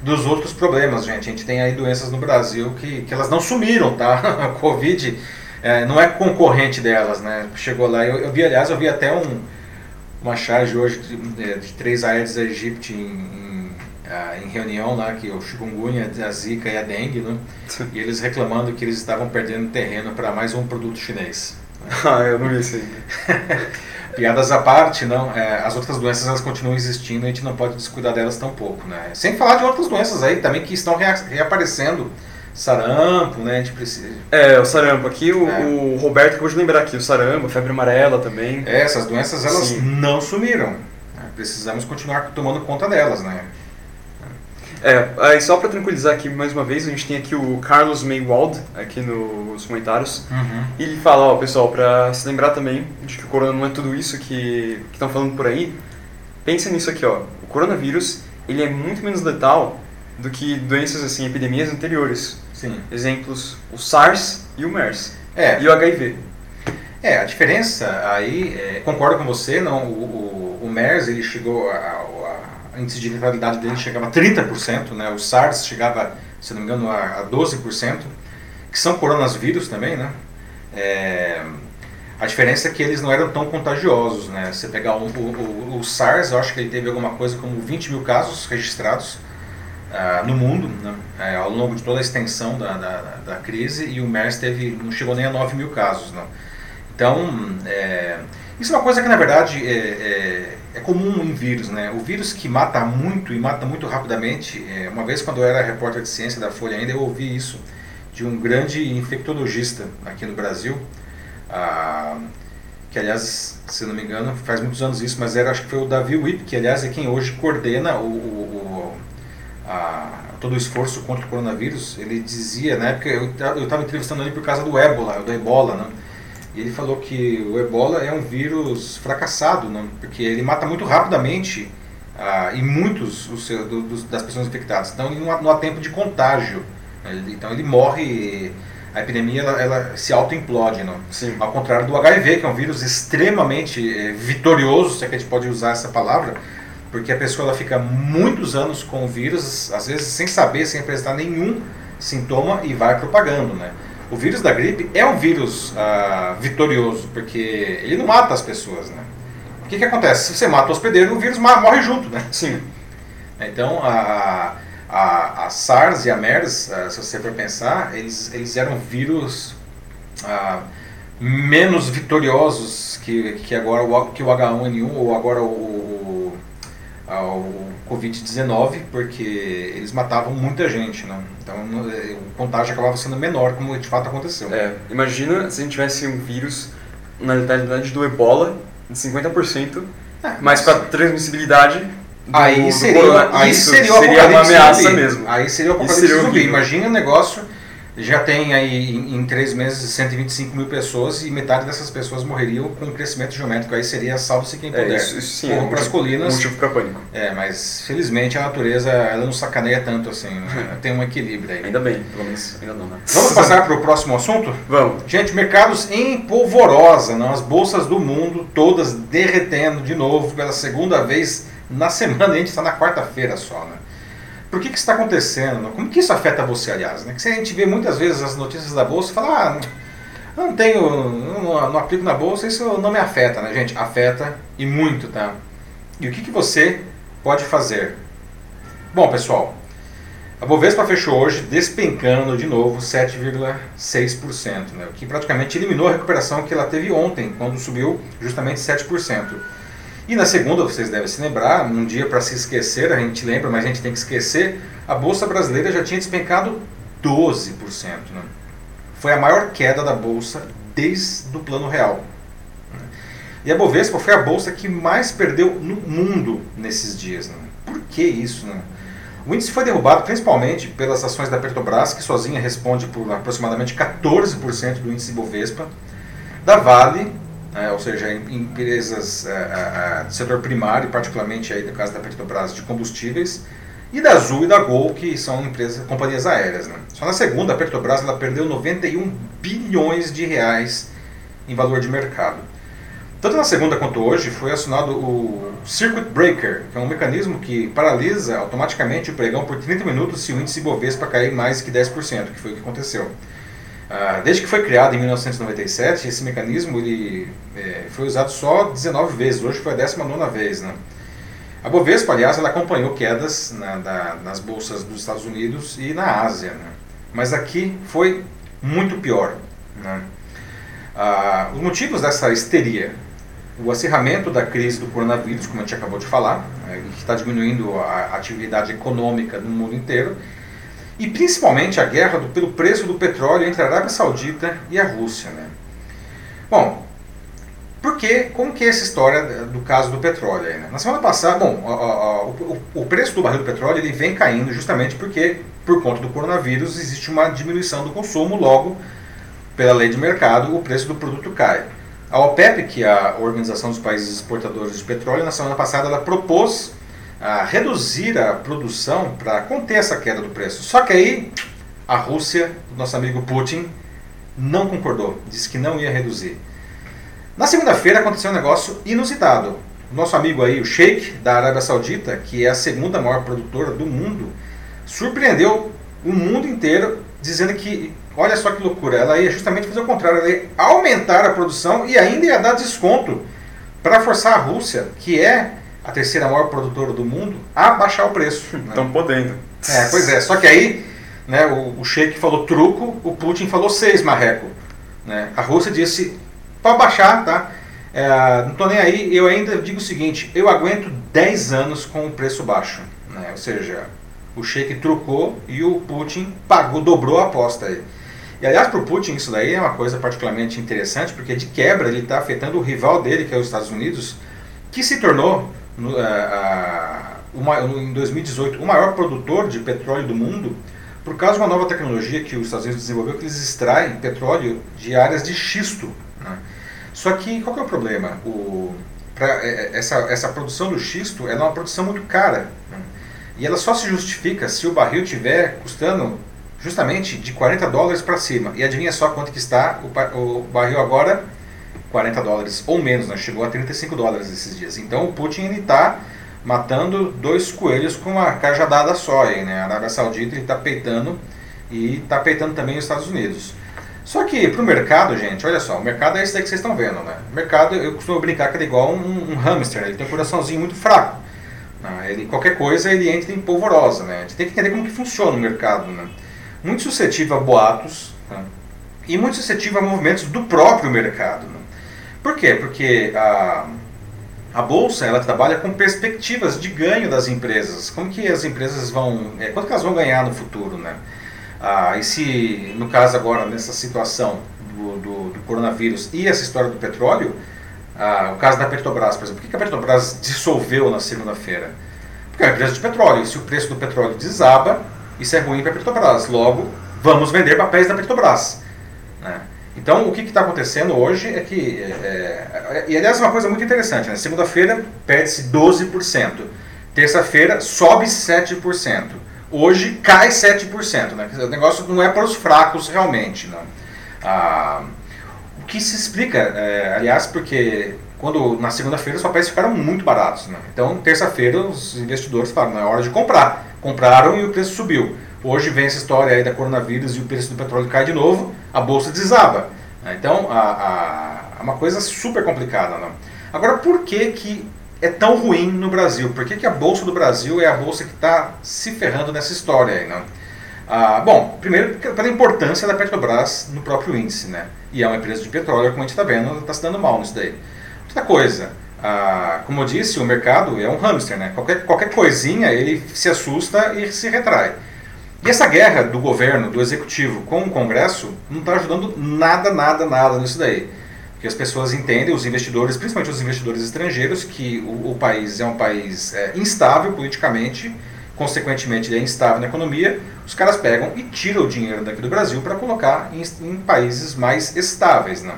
dos outros problemas, gente. A gente tem aí doenças no Brasil que, que elas não sumiram, tá? A Covid é, não é concorrente delas, né? Chegou lá, eu, eu vi, aliás, eu vi até um, uma charge hoje de, de, três Aedes aegypti em, em, ah, em, reunião lá, que o chikungunya, a zika e a dengue, né? E eles reclamando que eles estavam perdendo terreno para mais um produto chinês. Ah, eu não vi isso aí. Piadas à parte, não. É, as outras doenças elas continuam existindo, a gente não pode descuidar delas tão pouco, né? Sem falar de outras doenças aí também que estão rea reaparecendo. Sarampo, né? A gente precisa. É, o sarampo aqui, o, é. o Roberto acabou de lembrar aqui, o sarampo, febre amarela também. É, essas doenças elas Sim. não sumiram. Né? Precisamos continuar tomando conta delas, né? É, aí só para tranquilizar aqui mais uma vez, a gente tem aqui o Carlos Maywald aqui nos comentários. Uhum. E ele fala, ó, pessoal, para se lembrar também de que o corona não é tudo isso que estão falando por aí. Pense nisso aqui, ó. O coronavírus, ele é muito menos letal do que doenças assim, epidemias anteriores. Sim. Exemplos, o SARS e o MERS. É. E o HIV. É, a diferença aí, é, concordo com você, não, o, o, o MERS ele chegou a, índice de letalidade dele chegava a 30%, né? o SARS chegava, se não me engano, a, a 12%, que são coronavírus também, né? É, a diferença é que eles não eram tão contagiosos, né? Você pegar o, o, o, SARS, eu acho que ele teve alguma coisa como 20 mil casos registrados uh, no mundo, né? é, ao longo de toda a extensão da, da, da, crise, e o MERS teve, não chegou nem a 9 mil casos, não. Então, é, isso é uma coisa que na verdade é, é, comum em vírus, né? O vírus que mata muito e mata muito rapidamente. É, uma vez quando eu era repórter de ciência da Folha ainda eu ouvi isso de um grande infectologista aqui no Brasil, ah, que aliás, se não me engano, faz muitos anos isso, mas era acho que foi o Davi Wipp, que aliás é quem hoje coordena o, o, o a, todo o esforço contra o coronavírus. Ele dizia, na época, eu estava entrevistando ele por causa do ébola, do ebola, né? Ele falou que o ebola é um vírus fracassado, não? porque ele mata muito rapidamente ah, e muitos o seu, do, do, das pessoas infectadas. Então não há, não há tempo de contágio. Ele, então ele morre, a epidemia ela, ela se auto-implode. Ao contrário do HIV, que é um vírus extremamente é, vitorioso, se é que a gente pode usar essa palavra, porque a pessoa ela fica muitos anos com o vírus, às vezes sem saber, sem apresentar nenhum sintoma e vai propagando. Né? O vírus da gripe é um vírus ah, vitorioso, porque ele não mata as pessoas, né? O que, que acontece? Se você mata o hospedeiro, o vírus morre junto, né? Sim. Então, a, a, a SARS e a MERS, ah, se você for pensar, eles, eles eram vírus ah, menos vitoriosos que, que agora o, que o H1N1 ou agora o, o, o Covid-19, porque eles matavam muita gente, né? Então é, o contágio acabava sendo menor, como de fato aconteceu. É, imagina se a gente tivesse um vírus na letalidade do ebola de 50%, é, mas com a transmissibilidade do, aí seria, do aí isso seria, seria uma ameaça zumbi. mesmo. Aí seria o apocalipse seria zumbi. Imagina o negócio já tem aí em, três meses 125 mil pessoas e metade dessas pessoas morreriam com um crescimento geométrico. Aí seria salvo-se quem é, puder. É, isso, isso sim, é para as colinas. Motivo para pânico. É, mas felizmente a natureza ela não sacaneia tanto assim. Né? tem um equilíbrio aí. Ainda bem, pelo menos ainda não, né? Vamos passar para o próximo assunto? Vamos. Gente, mercados em polvorosa, não? as bolsas do mundo todas derretendo de novo pela segunda vez na semana. A gente está na quarta-feira só, né? Por que, que isso está acontecendo? Como que isso afeta você, aliás? Né? Que se a gente vê muitas vezes as notícias da Bolsa e fala, ah, não tenho, não, não, aplico na Bolsa, isso não me afeta, né, gente? Afeta e muito, tá? E o que, que você pode fazer? Bom, pessoal, a Bovespa fechou hoje despencando de novo 7,6%, né? o que praticamente eliminou a recuperação que ela teve ontem, quando subiu justamente 7%. E na segunda, vocês devem se lembrar, um dia para se esquecer, a gente lembra, mas a gente tem que esquecer, a Bolsa Brasileira já tinha despencado 12%. Né? Foi a maior queda da Bolsa desde o plano real. E a Bovespa foi a bolsa que mais perdeu no mundo nesses dias. Né? Por que isso? Né? O índice foi derrubado principalmente pelas ações da Petrobras, que sozinha responde por aproximadamente 14% do índice Bovespa, da Vale, né, ou seja, empresas é, é, é, do setor primário, particularmente aí no caso da Petrobras de combustíveis, e da Azul e da Gol, que são empresas, companhias aéreas. Né? Só na segunda, a Petrobras ela perdeu 91 bilhões de reais em valor de mercado. Tanto na segunda quanto hoje foi acionado o Circuit Breaker, que é um mecanismo que paralisa automaticamente o pregão por 30 minutos se o índice Bovespa cair mais que 10%, que foi o que aconteceu. Ah, desde que foi criado em 1997, esse mecanismo ele, é, foi usado só 19 vezes, hoje foi a 19 vez. Né? A Bovespa, aliás, ela acompanhou quedas na, da, nas bolsas dos Estados Unidos e na Ásia, né? mas aqui foi muito pior. Né? Ah, os motivos dessa histeria o acirramento da crise do coronavírus, como a gente acabou de falar, né, que está diminuindo a atividade econômica no mundo inteiro, e principalmente a guerra do, pelo preço do petróleo entre a Arábia Saudita e a Rússia. Né? Bom, porque, como que é essa história do caso do petróleo? Aí, né? Na semana passada, bom, o, o, preço do barril do petróleo ele vem caindo justamente porque, por conta do coronavírus, existe uma diminuição do consumo, logo, pela lei de mercado, o preço do produto cai. A OPEP, que é a Organização dos Países Exportadores de Petróleo, na semana passada ela propôs a reduzir a produção para conter essa queda do preço. Só que aí a Rússia, nosso amigo Putin, não concordou, disse que não ia reduzir. Na segunda-feira aconteceu um negócio inusitado. Nosso amigo aí, o Sheikh da Arábia Saudita, que é a segunda maior produtora do mundo, surpreendeu o mundo inteiro dizendo que, olha só que loucura, ela ia justamente fazer o contrário, ela ia aumentar a produção e ainda ia dar desconto para forçar a Rússia, que é a terceira maior produtora do mundo, a baixar o preço. Estão né? podendo. É, pois é, só que aí né, o, o Sheik falou truco, o Putin falou seis marreco. Né? A Rússia disse, pode baixar, tá? É, não estou nem aí, eu ainda digo o seguinte, eu aguento 10 anos com o preço baixo. Né? Ou seja, o Sheik trucou e o Putin pagou, dobrou a aposta aí. E aliás, para o Putin isso daí é uma coisa particularmente interessante, porque de quebra ele está afetando o rival dele, que é os Estados Unidos, que se tornou, no, uma, em 2018, o maior produtor de petróleo do mundo, por causa de uma nova tecnologia que os Estados Unidos desenvolveu, que eles extraem petróleo de áreas de xisto. Né? Só que qual que é o problema? O, pra, é, é, essa, essa produção do xisto é uma produção muito cara. Né? E ela só se justifica se o barril tiver custando justamente de 40 dólares para cima. E adivinha só quanto que está o, o barril agora? 40 dólares ou menos, né? chegou a 35 dólares esses dias. Então o Putin está matando dois coelhos com uma cajadada só. Aí, né? A Arábia Saudita está peitando e está peitando também os Estados Unidos. Só que para o mercado, gente, olha só, o mercado é esse daí que vocês estão vendo. Né? O mercado, eu costumo brincar que ele é igual um, um hamster, né? ele tem um coraçãozinho muito fraco. Né? Ele, qualquer coisa ele entra em polvorosa. Né? A gente tem que entender como que funciona o mercado. Né? Muito suscetível a boatos né? e muito suscetível a movimentos do próprio mercado. Né? Por quê? Porque a, a bolsa ela trabalha com perspectivas de ganho das empresas. Como que as empresas vão, é, quanto que elas vão ganhar no futuro, né? Ah, e se, no caso agora, nessa situação do, do, do coronavírus e essa história do petróleo, ah, o caso da Petrobras, por exemplo, por que a Petrobras dissolveu na segunda-feira? Porque é uma empresa de petróleo, e se o preço do petróleo desaba, isso é ruim para a Petrobras. Logo, vamos vender papéis da Petrobras. Né? Então, o que está acontecendo hoje é que. É, é, e aliás, uma coisa muito interessante: né? segunda-feira perde-se 12%, terça-feira sobe 7%, hoje cai 7%. Né? O negócio não é para os fracos realmente. Né? Ah, que se explica, é, aliás, porque quando na segunda-feira os papéis ficaram muito baratos. Né? Então, terça-feira, os investidores falaram: não é hora de comprar. Compraram e o preço subiu. Hoje vem essa história aí da coronavírus e o preço do petróleo cai de novo, a bolsa desaba. Né? Então, é uma coisa super complicada. Né? Agora, por que, que é tão ruim no Brasil? Por que, que a bolsa do Brasil é a bolsa que está se ferrando nessa história aí? Né? Ah, bom, primeiro pela importância da Petrobras no próprio índice, né? E é uma empresa de petróleo, como a gente está vendo, está se dando mal nisso daí. Outra coisa, ah, como eu disse, o mercado é um hamster, né? Qualquer, qualquer coisinha ele se assusta e se retrai. E essa guerra do governo, do executivo com o Congresso, não está ajudando nada, nada, nada nisso daí. Porque as pessoas entendem, os investidores, principalmente os investidores estrangeiros, que o, o país é um país é, instável politicamente consequentemente ele é instável na economia, os caras pegam e tiram o dinheiro daqui do Brasil para colocar em, em, países mais estáveis. Né?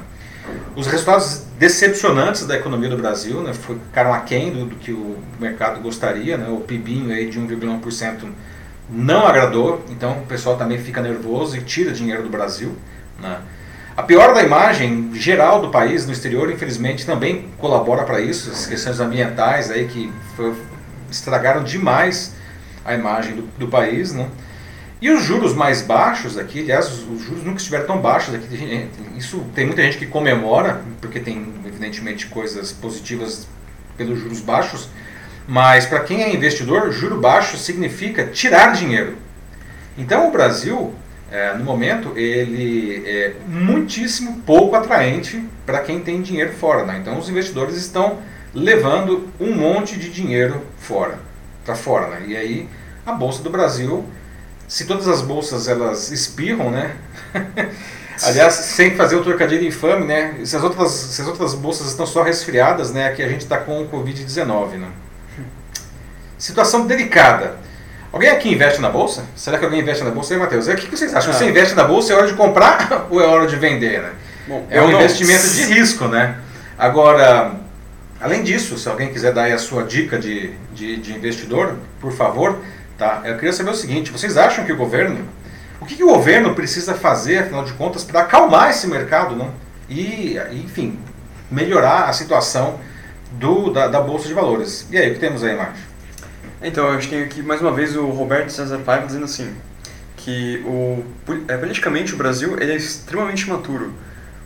Os resultados decepcionantes da economia do Brasil né, ficaram aquém do, do que o mercado gostaria, né? o PIBinho aí de 1,1% não agradou, então o pessoal também fica nervoso e tira dinheiro do Brasil. Né? A pior da imagem geral do país no exterior, infelizmente, também colabora para isso, as questões ambientais aí que foi, estragaram demais a imagem do, do país, né? E os juros mais baixos aqui, aliás, os, os juros nunca estiveram tão baixos aqui. Isso tem muita gente que comemora, porque tem evidentemente coisas positivas pelos juros baixos, mas para quem é investidor, juro baixo significa tirar dinheiro. Então o Brasil é, no momento, ele é muitíssimo pouco atraente para quem tem dinheiro fora. Né? Então, os investidores estão levando um monte de dinheiro fora, para fora. Né? E aí, a Bolsa do Brasil, se todas as bolsas elas espirram, né? Aliás, sem fazer o trocadilho infame, né? Se as outras, se as outras bolsas estão só resfriadas, né? Aqui a gente está com o Covid-19, né? Situação delicada. Alguém aqui investe na bolsa? Será que alguém investe na bolsa? E Matheus, o que vocês acham? Ah. Você investe na bolsa, é hora de comprar ou é hora de vender, né? Bom, é um não. investimento de risco, né? Agora, além disso, se alguém quiser dar aí a sua dica de, de, de investidor, por favor, tá? Eu queria saber o seguinte, vocês acham que o governo o que, que o governo precisa fazer, afinal de contas, para acalmar esse mercado né? e, enfim, melhorar a situação do, da, da Bolsa de Valores? E aí, o que temos aí, Márcio? Então, a gente tem aqui mais uma vez o Roberto César Paiva dizendo assim, que o, é, politicamente o Brasil ele é extremamente maturo.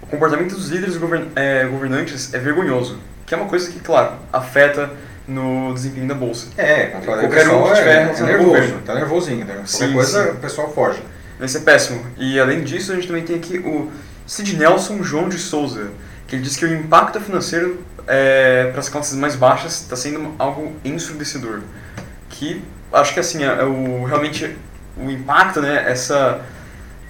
O comportamento dos líderes govern, é, governantes é vergonhoso, que é uma coisa que, claro, afeta no desempenho da bolsa. É, qualquer um que tiver é, é nervoso, tá nervosinho, né? Qualquer sim, coisa sim. o pessoal foge. Vai ser péssimo. E além disso, a gente também tem aqui o Sid Nelson João de Souza, que ele diz que o impacto financeiro é, para as classes mais baixas está sendo algo ensurdecedor. Que acho que assim, é, é o, realmente o impacto, né, essa,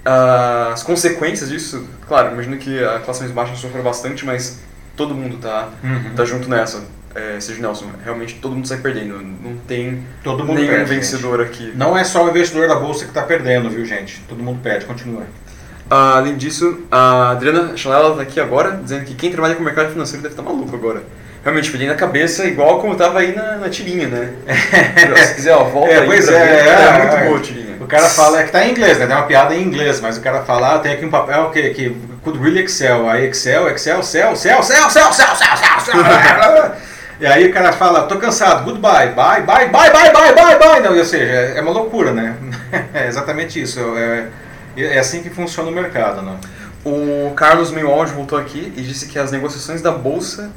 uh, as consequências disso, claro, imagino que a classe mais baixa sofra bastante, mas todo mundo tá, uhum. tá junto nessa é, seja Nelson, realmente todo mundo sai perdendo. Não tem todo mundo nenhum perde, vencedor gente. aqui. Não é só o investidor da bolsa que está perdendo, viu, gente? Todo mundo perde. Continua. Ah, além disso, a Adriana Chanela está aqui agora, dizendo que quem trabalha com o mercado financeiro deve estar tá maluco agora. Realmente, pedi na cabeça, igual como estava aí na, na tirinha, né? Se quiser, ó, volta é, aí. Pois é, é, é, muito é, boa a tirinha. O cara fala, é que está em inglês, né? Tem uma piada em inglês, mas o cara fala, ah, tem aqui um papel que, que could really Excel. Aí Excel, Excel, Cell, Cell, Cell, Cell, Cell, Cell, Cell, Cell. E aí o cara fala, tô cansado, goodbye, bye, bye, bye, bye, bye, bye, bye. Não, ou seja, é uma loucura, né? É exatamente isso. É, é assim que funciona o mercado, né? O Carlos Meiwald voltou aqui e disse que as negociações da Bolsa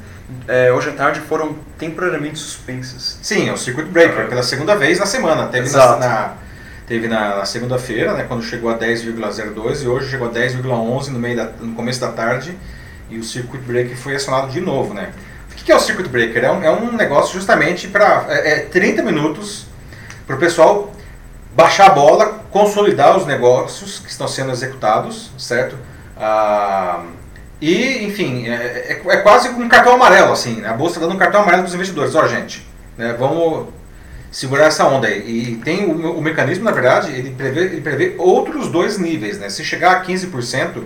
é, hoje à tarde foram temporariamente suspensas. Sim, é o Circuit Breaker, pela segunda vez na semana. Teve na, na, teve na segunda-feira, né, quando chegou a 10,02 e hoje chegou a 10,11 no, meio da, no começo da tarde e o Circuit Breaker foi acionado de novo, né? O que é o Circuit Breaker? É um, é um negócio justamente para é, é 30 minutos para o pessoal baixar a bola, consolidar os negócios que estão sendo executados, certo? Ah, e, enfim, é, é, é, quase um cartão amarelo, assim, né? a bolsa dando um cartão amarelo para os investidores. Ó, gente, né, vamos segurar essa onda aí. E tem o, o mecanismo, na verdade, ele prevê, ele prevê outros dois níveis, né? Se chegar a 15%,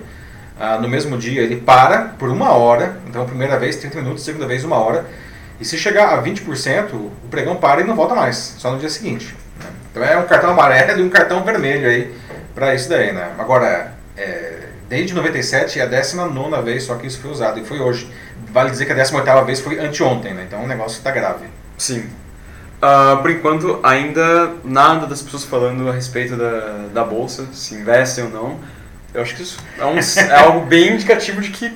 ah, no mesmo dia ele para por uma hora, então primeira vez 30 minutos, segunda vez uma hora, e se chegar a 20%, o pregão para e não volta mais, só no dia seguinte. Né? Então é um cartão amarelo e um cartão vermelho aí para isso daí. Né? Agora, é, desde 97 é a 19 vez só que isso foi usado, e foi hoje. Vale dizer que a 18 vez foi anteontem, né? então o negócio está grave. Sim. Uh, por enquanto, ainda nada das pessoas falando a respeito da, da bolsa, se investem ou não. Eu acho que isso é, um, é algo bem indicativo de que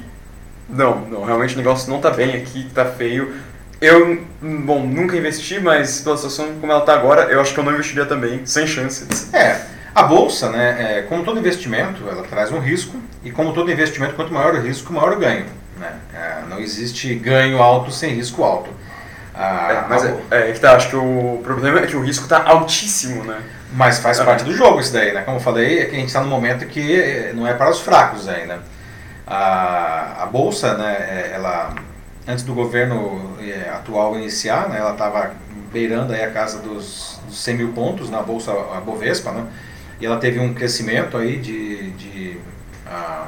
não, não, realmente o negócio não está bem aqui, está feio. Eu, bom, nunca investi, mas pela situação como ela está agora, eu acho que eu não investiria também, sem chances. É, a bolsa, né, é, como todo investimento, ela traz um risco, e como todo investimento, quanto maior o risco, maior o ganho. Né? É, não existe ganho alto sem risco alto. Ah, é, mas é, é, tá, acho que o problema é que o risco está altíssimo, né? Mas faz parte do jogo isso daí, né? Como eu falei, é que a gente está num momento que eh, não é para os fracos ainda. A, a bolsa, né, ela antes do governo atual iniciar, né, ela estava beirando aí a casa dos, dos 100 mil pontos na bolsa a Bovespa, né? E ela teve um crescimento aí de, de uh,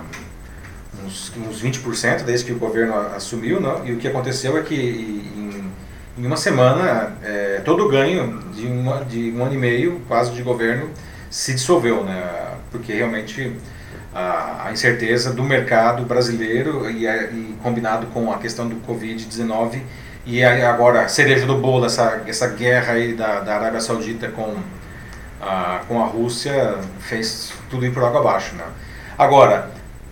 uns, uns 20% desde que o governo assumiu, né? E o que aconteceu é que em em uma semana, é, todo o ganho de, uma, de um ano e meio, quase, de governo se dissolveu, né? porque realmente a, a incerteza do mercado brasileiro e, e, combinado com a questão do Covid-19 e agora cereja do bolo, essa, essa guerra aí da, da Arábia Saudita com a, com a Rússia fez tudo ir por água abaixo. Né? Agora,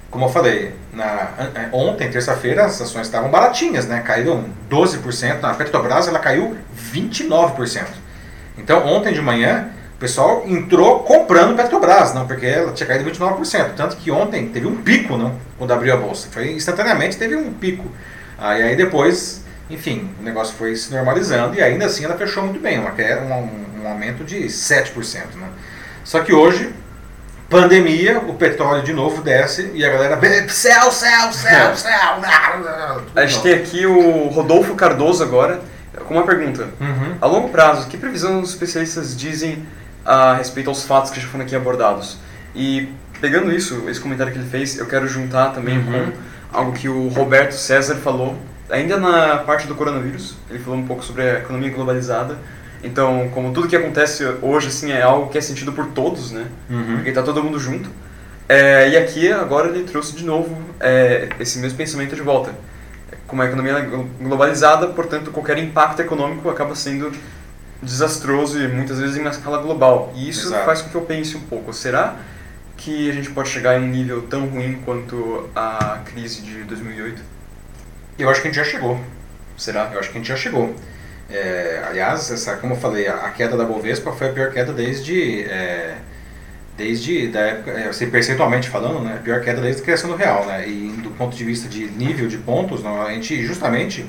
como eu falei, na, ontem, terça-feira, as ações estavam baratinhas, né? Caíram 12%. Na Petrobras ela caiu 29%. Então, ontem de manhã, o pessoal entrou comprando Petrobras. Não, porque ela tinha caído 29%. Tanto que ontem teve um pico, não? Quando abriu a bolsa. Foi instantaneamente teve um pico. Aí depois, enfim, o negócio foi se normalizando e ainda assim ela fechou muito bem, uma, um, um aumento de 7%. Né? Só que hoje, pandemia, o petróleo de novo desce e a galera céu, céu, céu, céu. A gente tem aqui o Rodolfo Cardoso agora com uma pergunta. Uhum. A longo prazo, que previsão os especialistas dizem a respeito aos fatos que já foram aqui abordados? E pegando isso, esse comentário que ele fez, eu quero juntar também uhum. com algo que o Roberto César falou, ainda na parte do coronavírus. Ele falou um pouco sobre a economia globalizada. Então, como tudo que acontece hoje assim é algo que é sentido por todos, né? Uhum. Porque está todo mundo junto. É, e aqui agora ele trouxe de novo é, esse mesmo pensamento de volta como a economia é globalizada, portanto, qualquer impacto econômico acaba sendo desastroso e muitas vezes em uma escala global. E isso Exato. faz com que eu pense um pouco: será que a gente pode chegar em um nível tão ruim quanto a crise de 2008? Eu acho que a gente já chegou. Será? Eu acho que a gente já chegou. É, aliás, essa, como eu falei, a queda da Bovespa foi a pior queda desde. É, desde da época, é, assim, percentualmente falando, né, a pior queda desde a criação do real, né, e do ponto de vista de nível de pontos, não, a gente justamente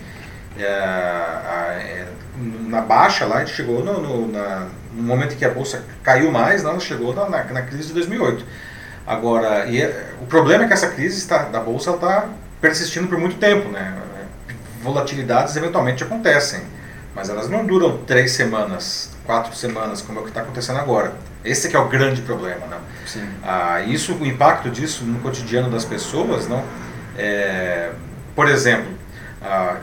é, a, é, na baixa lá, a gente chegou no, no, na, no momento em que a bolsa caiu mais, não, chegou na, na, na crise de 2008. Agora, e é, o problema é que essa crise está, da bolsa está persistindo por muito tempo, né, volatilidades eventualmente acontecem, mas elas não duram três semanas, quatro semanas, como é o que está acontecendo agora. Esse é o grande problema, né? Sim. Ah, isso, o impacto disso no cotidiano das pessoas, não? É, por exemplo, ah,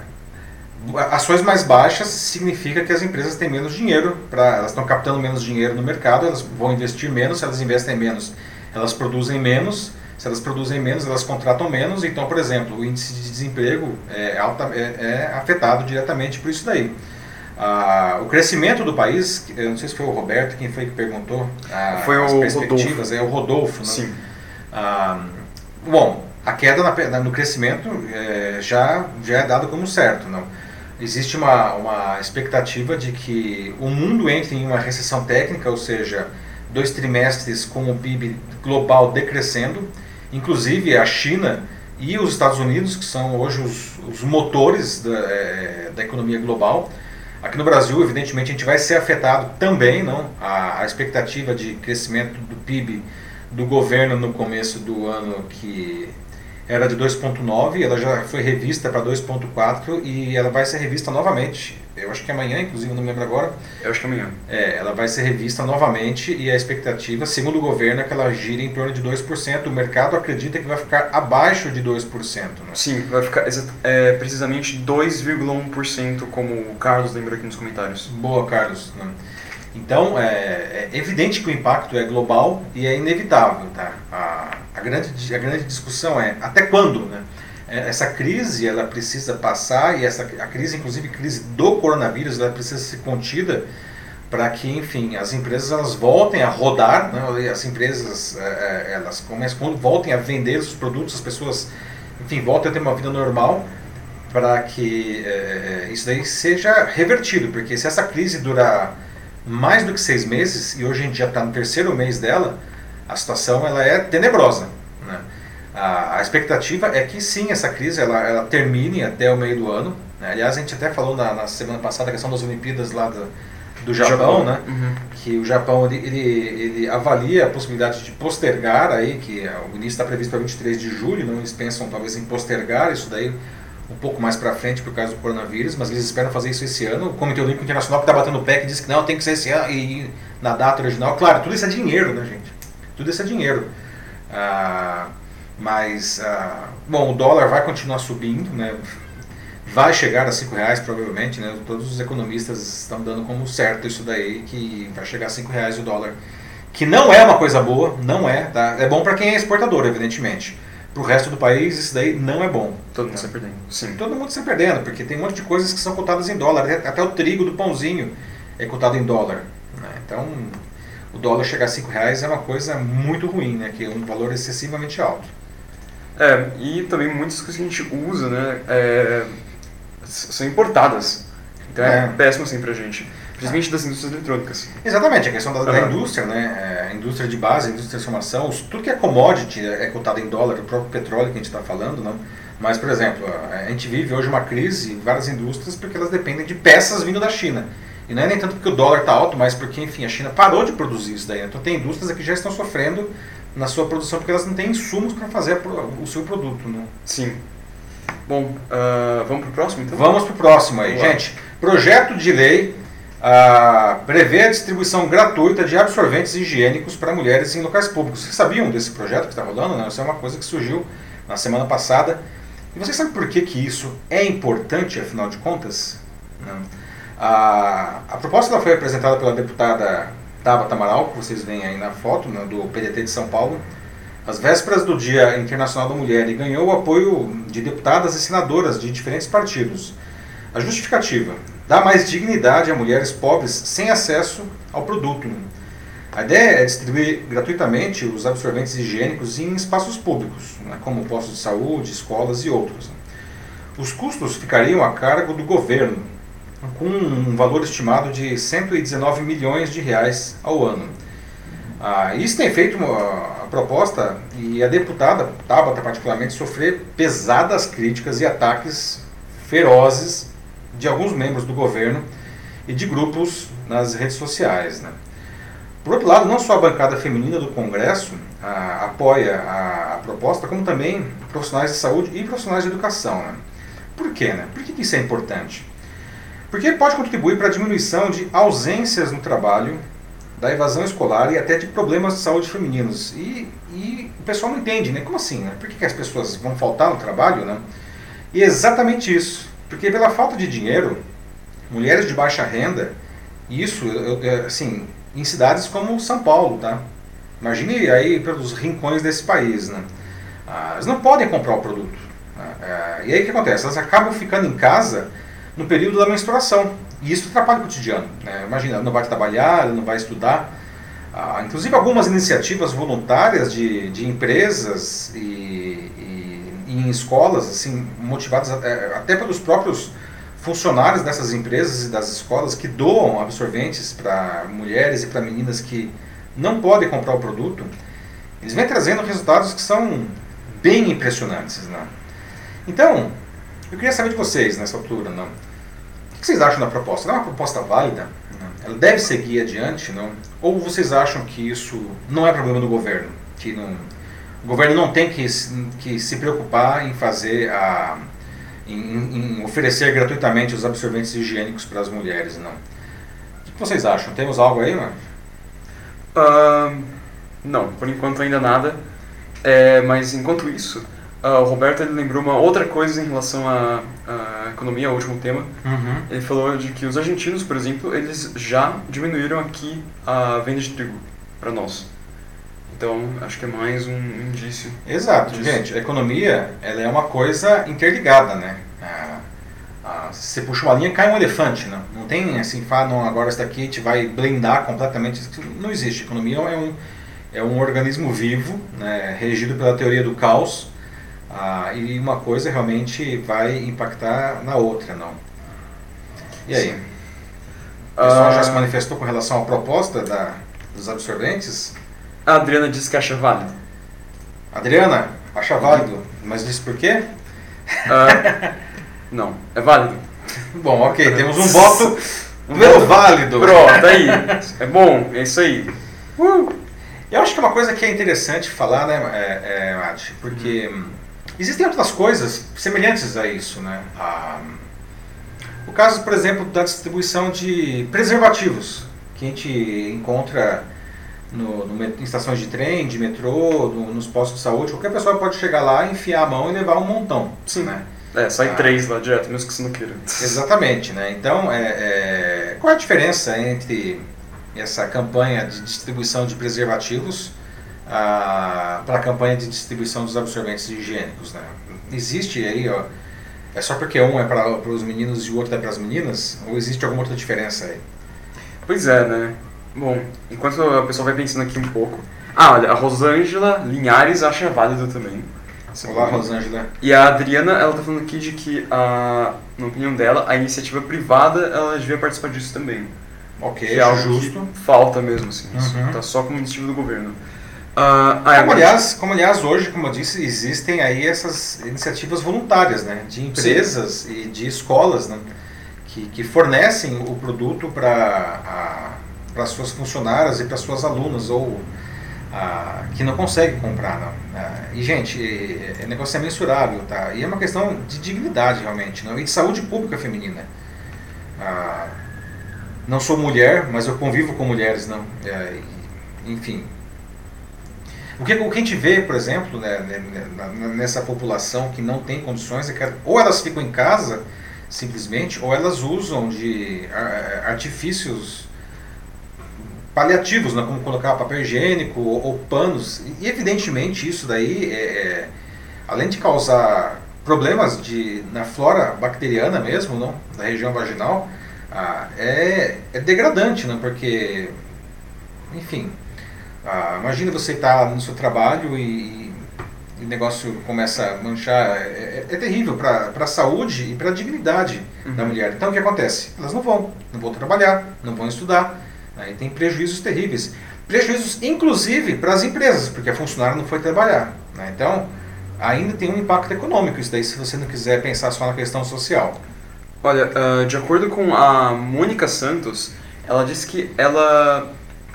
ações mais baixas significa que as empresas têm menos dinheiro, pra, elas estão captando menos dinheiro no mercado, elas vão investir menos, se elas investem menos, elas produzem menos, se elas produzem menos, elas contratam menos, então, por exemplo, o índice de desemprego é, alta, é, é afetado diretamente por isso daí. Ah, o crescimento do país, eu não sei se foi o Roberto quem foi que perguntou ah, foi as o perspectivas, Rodolfo. é o Rodolfo, né? Sim. Ah, bom, a queda na, no crescimento é, já, já é dado como certo, não? Existe uma, uma expectativa de que o mundo entre em uma recessão técnica, ou seja, dois trimestres com o PIB global decrescendo, inclusive a China e os Estados Unidos, que são hoje os, os motores da, é, da economia global, Aqui no Brasil, evidentemente, a gente vai ser afetado também, não? A, a expectativa de crescimento do PIB do governo no começo do ano que era de 2,9, ela já foi revista para 2,4 e ela vai ser revista novamente. Eu acho que amanhã, inclusive, não me lembro agora. Eu acho que amanhã. É, ela vai ser revista novamente e a expectativa, segundo o governo, é que ela gire em torno de 2%. O mercado acredita que vai ficar abaixo de 2%. Né? Sim, vai ficar é, precisamente 2,1%, como o Carlos lembrou aqui nos comentários. Boa, Carlos. Né? Então, é, é, evidente que o impacto é global e é inevitável. Tá? A, a, grande, a grande discussão é até quando né? É, essa crise ela precisa passar e essa, a crise, inclusive crise do coronavírus, ela precisa ser contida para que, enfim, as empresas elas voltem a rodar, né? as empresas é, é, elas começam, quando voltem a vender os produtos, as pessoas, enfim, voltem a ter uma vida normal para que é, isso daí seja revertido, porque se essa crise durar mais do que seis meses, e hoje a gente já está no terceiro mês dela, a situação ela é tenebrosa. A, a, expectativa é que sim, essa crise ela, ela termine até o meio do ano. Né? Aliás, a gente até falou na, na, semana passada a questão das Olimpíadas lá do, do Japão, Japão, né? Uhum. Que o Japão ele, ele, ele, avalia a possibilidade de postergar aí, que o início está previsto para 23 de julho, não eles pensam talvez em postergar isso daí um pouco mais para frente por causa do coronavírus, mas eles esperam fazer isso esse ano. O Comitê Olímpico Internacional que está batendo o pé que diz que não, tem que ser esse ano e na data original. Claro, tudo isso é dinheiro, né, gente? Tudo isso é dinheiro. Ah, mas, ah, bom, o dólar vai continuar subindo, né? Vai chegar a cinco reais provavelmente, né? Todos os economistas estão dando como certo isso daí, que vai chegar a cinco reais o dólar. Que não é uma coisa boa, não é, tá? É bom para quem é exportador, evidentemente para o resto do país, isso daí não é bom. Todo mundo está perdendo. Sim. Todo mundo está perdendo, porque tem um monte de coisas que são cotadas em dólar. Até o trigo do pãozinho é cotado em dólar. Né? Então, o dólar chegar a 5 reais é uma coisa muito ruim, né? que é um valor excessivamente alto. É, e também muitas coisas que a gente usa né, é, são importadas. Então é, é péssimo assim pra gente. principalmente das indústrias eletrônicas. Exatamente, a questão da, da Aham. indústria, né? É, a indústria de base, indústria de transformação, tudo que é commodity é cotado em dólar, o próprio petróleo que a gente está falando, não? Mas, por exemplo, a gente vive hoje uma crise em várias indústrias porque elas dependem de peças vindo da China. E não é nem tanto porque o dólar está alto, mas porque, enfim, a China parou de produzir isso daí. Então tem indústrias que já estão sofrendo na sua produção porque elas não têm insumos para fazer o seu produto, né? Sim. Bom, ah, vamos pro próximo então? Vamos para o próximo aí, gente. Projeto de lei ah, prevê a distribuição gratuita de absorventes higiênicos para mulheres em locais públicos. Vocês sabiam desse projeto que está rolando? Não? Isso é uma coisa que surgiu na semana passada. E vocês sabem por que, que isso é importante, afinal de contas? Não. A, a proposta foi apresentada pela deputada Tabata Amaral, que vocês veem aí na foto, né, do PDT de São Paulo, às vésperas do Dia Internacional da Mulher e ganhou o apoio de deputadas e senadoras de diferentes partidos. A justificativa: dá mais dignidade a mulheres pobres sem acesso ao produto. A ideia é distribuir gratuitamente os absorventes higiênicos em espaços públicos, né, como postos de saúde, escolas e outros. Os custos ficariam a cargo do governo, com um valor estimado de 119 milhões de reais ao ano. Ah, isso tem feito a proposta e a deputada Tabata particularmente sofrer pesadas críticas e ataques ferozes de alguns membros do governo e de grupos nas redes sociais. Né? Por outro lado, não só a bancada feminina do Congresso ah, apoia a, a proposta, como também profissionais de saúde e profissionais de educação. Né? Por quê? Né? Por que que isso é importante? Porque pode contribuir para a diminuição de ausências no trabalho, da evasão escolar e até de problemas de saúde femininos. E, e o pessoal não entende, né? Como assim? Né? Por que, que as pessoas vão faltar no trabalho? Né? E é exatamente isso. Porque pela falta de dinheiro, mulheres de baixa renda, isso, assim, em cidades como São Paulo, tá? Imagine aí pelos rincões desse país, né? Ah, elas não podem comprar o produto. né? Ah, e aí o que acontece? Elas acabam ficando em casa no período da menstruação. E isso atrapalha o cotidiano. Né? Imagina, ela não vai trabalhar, ela não vai estudar. Ah, inclusive algumas iniciativas voluntárias de, de empresas e, e- e em escolas, assim, motivadas até, até pelos próprios funcionários dessas empresas e das escolas que doam absorventes para mulheres e para meninas que não podem comprar o produto, eles vêm trazendo resultados que são bem impressionantes. Né? Então, eu queria saber de vocês nessa altura, não? O que vocês acham da proposta? Ela é uma proposta válida? Não? Ela deve seguir adiante, não? Ou vocês acham que isso não é problema do governo? Que não, o governo não tem que, que se preocupar em fazer a em, em oferecer gratuitamente os absorventes higiênicos para as mulheres, não? O que vocês acham? Temos algo aí, mano? Ah, não, por enquanto ainda nada. É, mas enquanto isso, ah, o Roberto ele lembrou uma outra coisa em relação à, à economia, ao último tema. Uhum. Ele falou de que os argentinos, por exemplo, eles já diminuíram aqui a venda de trigo para nós. Então, acho que é mais um indício. Exato, Disso. gente. A economia ela é uma coisa interligada, né? Ah, ah, se você puxa uma linha, cai um elefante, não? Não tem assim, fala, não, agora isso daqui a gente vai blindar completamente. Não existe. A economia é um, é um organismo vivo, né, regido pela teoria do caos, ah, e uma coisa realmente vai impactar na outra, não? E aí? O pessoal já Ah, se manifestou com relação à proposta da, dos absorventes? A Adriana disse que acha válido. Adriana, acha válido, mas disse por quê? Ah, não, é válido. Bom, ok, temos um voto pelo válido. Pronto, aí. É bom, é isso aí. Uh! Eu acho que é uma coisa que é interessante falar, né, é, é, Mati, porque hum, existem outras coisas semelhantes a isso, né? A- o caso, por exemplo, da distribuição de preservativos, que a gente encontra no, no em estações de trem, de metrô, no- nos postos de saúde. Qualquer pessoa pode chegar lá, enfiar a mão e levar um montão. Sim. Né? É, sai Ah. três lá direto, mesmo que você não queira. Exatamente, né? Então, é, é, qual a diferença entre essa campanha de distribuição de preservativos para a campanha de distribuição dos absorventes higiênicos, né? Existe aí, ó, é só porque um é para os meninos e o outro é para as meninas? Ou existe alguma outra diferença aí? Pois é, né? Bom, enquanto a pessoa vai pensando aqui um pouco. Ah, olha, a Rosângela Linhares acha válido também. Olá, Rosângela. E a Adriana, ela tá falando aqui de que, a, na opinião dela, a iniciativa privada, ela devia participar disso também. Ok, que é algo justo. que falta mesmo, assim. Isso Uhum. tá só como iniciativa do governo. Ah, ah, Como aliás, como aliás hoje, como eu disse, existem aí essas iniciativas voluntárias, né, de empresas e de escolas, né, que, que fornecem o produto para para suas funcionárias e para suas alunas ou ah, que não conseguem comprar, não. Ah, e gente, é, é negócio é mensurável, tá? E é uma questão de dignidade realmente, não? E de saúde pública feminina. Ah, não sou mulher, mas eu convivo com mulheres, não. É, enfim, o que, o que a gente vê, por exemplo, né, né, na- nessa população que não tem condições, é que ou elas ficam em casa, simplesmente, ou elas usam de artifícios paliativos, né, como colocar papel higiênico ou, ou panos. E, evidentemente, isso daí, é, é, além de causar problemas de, na flora bacteriana mesmo, não, da região vaginal, ah, é, é degradante, não, porque, enfim, ah, imagina você estar no seu trabalho e, e o negócio começa a manchar. É, é- é terrível para a saúde e para a dignidade da Uhum. mulher. Então o que acontece? Elas não vão, não vão trabalhar, não vão estudar. Aí tem prejuízos terríveis. Prejuízos, inclusive, para as empresas, porque a funcionária não foi trabalhar. né? Então, ainda tem um impacto econômico isso daí, se você não quiser pensar só na questão social. Olha, ah, de acordo com a Mônica Santos, ela disse que ela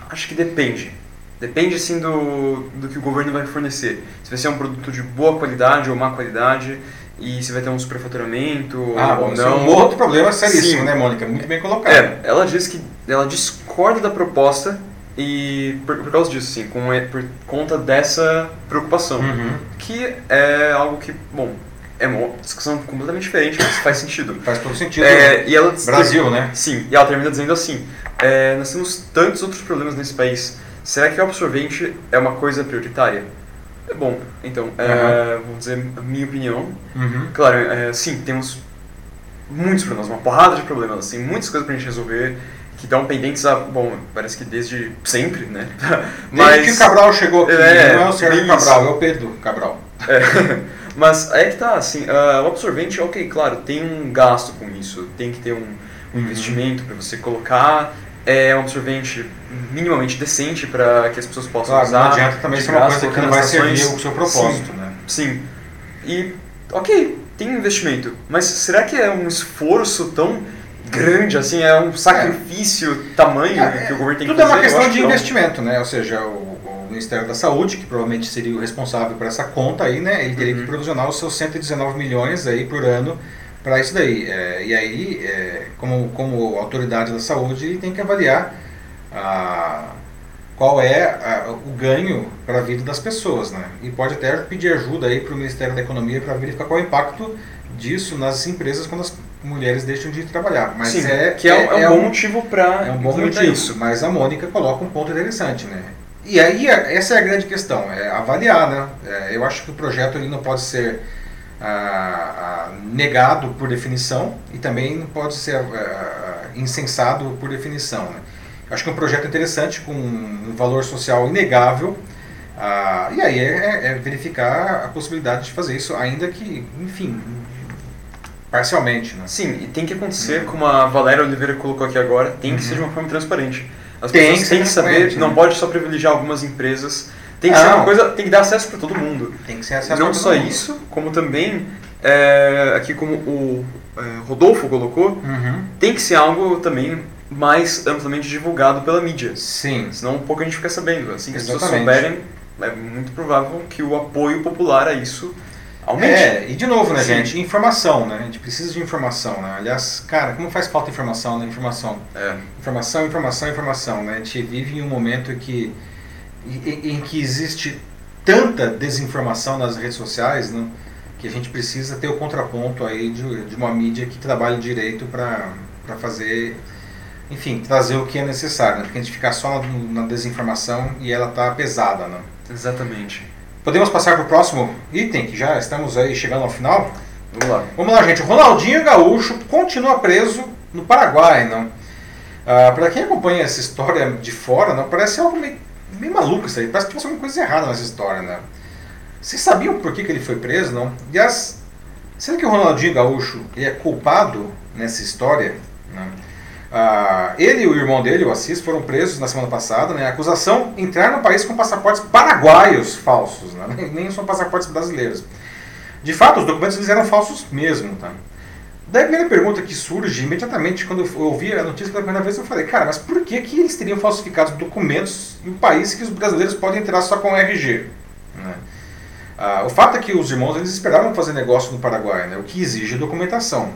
acho que depende. Depende sim do, do que o governo vai fornecer. Se vai ser um produto de boa qualidade ou má qualidade, e se vai ter um superfaturamento Ah, ou bom, é não. um outro problema seríssimo, Sim. né, Mônica? Muito bem colocado. É, ela diz que ela discorda da proposta e por, por causa disso, sim, com, é, por conta dessa preocupação. Uhum. Que é algo que, bom, é uma discussão completamente diferente, mas faz sentido. Faz todo sentido. É, e ela Brasil, né? Sim, e ela termina dizendo assim: é, nós temos tantos outros problemas nesse país. Será que o absorvente é uma coisa prioritária? É bom, então, é, vou dizer a minha opinião. Uhum. Claro, é, sim, temos muitos problemas, uma porrada de problemas, assim, muitas coisas pra gente resolver que estão pendentes a, bom, parece que desde sempre, né? Desde que o Cabral chegou aqui, É, não é o Sérgio isso. Cabral, é o Pedro Cabral. É, mas é que tá, assim, ah, o absorvente, ok, claro, tem um gasto com isso, tem que ter um, um Uhum. investimento para você colocar, é um absorvente minimamente decente para que as pessoas possam Claro, usar. não adianta também ser uma coisa que não vai servir o seu propósito, né? Sim. E, ok, tem investimento, mas será que é um esforço tão grande assim? É um sacrifício tamanho É, que o governo tem que Tudo é fazer? uma questão de que investimento, né? Ou seja, o, o Ministério da Saúde, que provavelmente seria o responsável por essa conta aí, né? Ele teria Uhum. que provisionar os seus 119 milhões aí por ano para isso daí. É, e aí, é, como, como autoridade da saúde, ele tem que avaliar a, qual é a- o ganho para a vida das pessoas, né? E pode até pedir ajuda aí para o Ministério da Economia para verificar qual é o impacto disso nas empresas quando as mulheres deixam de trabalhar. Mas Sim, é, que é, é um bom motivo para é um bom motivo, isso. mas a Mônica coloca um ponto interessante, né? E aí essa é a grande questão, é avaliar, né? É, eu acho que o projeto ele não pode ser ah, negado por definição e também não pode ser ah, insensado por definição, né? Acho que é um projeto interessante com um valor social inegável. ah, e aí é, é verificar a possibilidade de fazer isso, ainda que, enfim, parcialmente, né? Sim, e tem que acontecer, como a Valéria Oliveira colocou aqui agora, tem que Uhum. ser de uma forma transparente. As Tem pessoas ser têm que saber, não né? pode só privilegiar algumas empresas, tem que ser Não. uma coisa, tem que dar acesso para todo mundo. Tem que ser acesso Não só mundo. isso, como também, é, aqui como o é, Rodolfo colocou, Uhum. tem que ser algo também mais amplamente divulgado pela mídia. Sim. Senão pouco a gente fica sabendo. Assim que as pessoas souberem, é muito provável que o apoio popular a isso aumente. É, e de novo, né, Sim. gente? Informação, né? A gente precisa de informação, né? Aliás, cara, como faz falta informação, né? Informação. É. Informação, informação, informação, né? A gente vive em um momento que, em, em que existe tanta desinformação nas redes sociais, né? Que a gente precisa ter o contraponto aí de, de uma mídia que trabalhe direito para fazer, enfim, trazer o que é necessário, né? Porque a gente ficar só na, na desinformação e ela tá pesada, né? Exatamente. Podemos passar para o próximo item, que já estamos aí chegando ao final? Vamos lá. Vamos lá, gente. O Ronaldinho Gaúcho continua preso no Paraguai, não? Ah, para quem acompanha essa história de fora, não parece algo meio, meio maluco isso aí. Parece que tem alguma coisa errada nessa história, né? Vocês sabiam por que, que ele foi preso, não? Aliás, será que o Ronaldinho Gaúcho ele é culpado nessa história? Não? Ah, ele e o irmão dele, o Assis, foram presos na semana passada. Né? A acusação entrar no país com passaportes paraguaios falsos, né? nem, são passaportes brasileiros. De fato, os documentos eles eram falsos mesmo. Tá? Daí a primeira pergunta que surge, imediatamente quando eu ouvi a notícia pela primeira vez, eu falei, cara, mas por que, que eles teriam falsificado documentos em um país que os brasileiros podem entrar só com RG? Né? Ah, o fato é que os irmãos eles esperavam fazer negócio no Paraguai, né, o que exige documentação.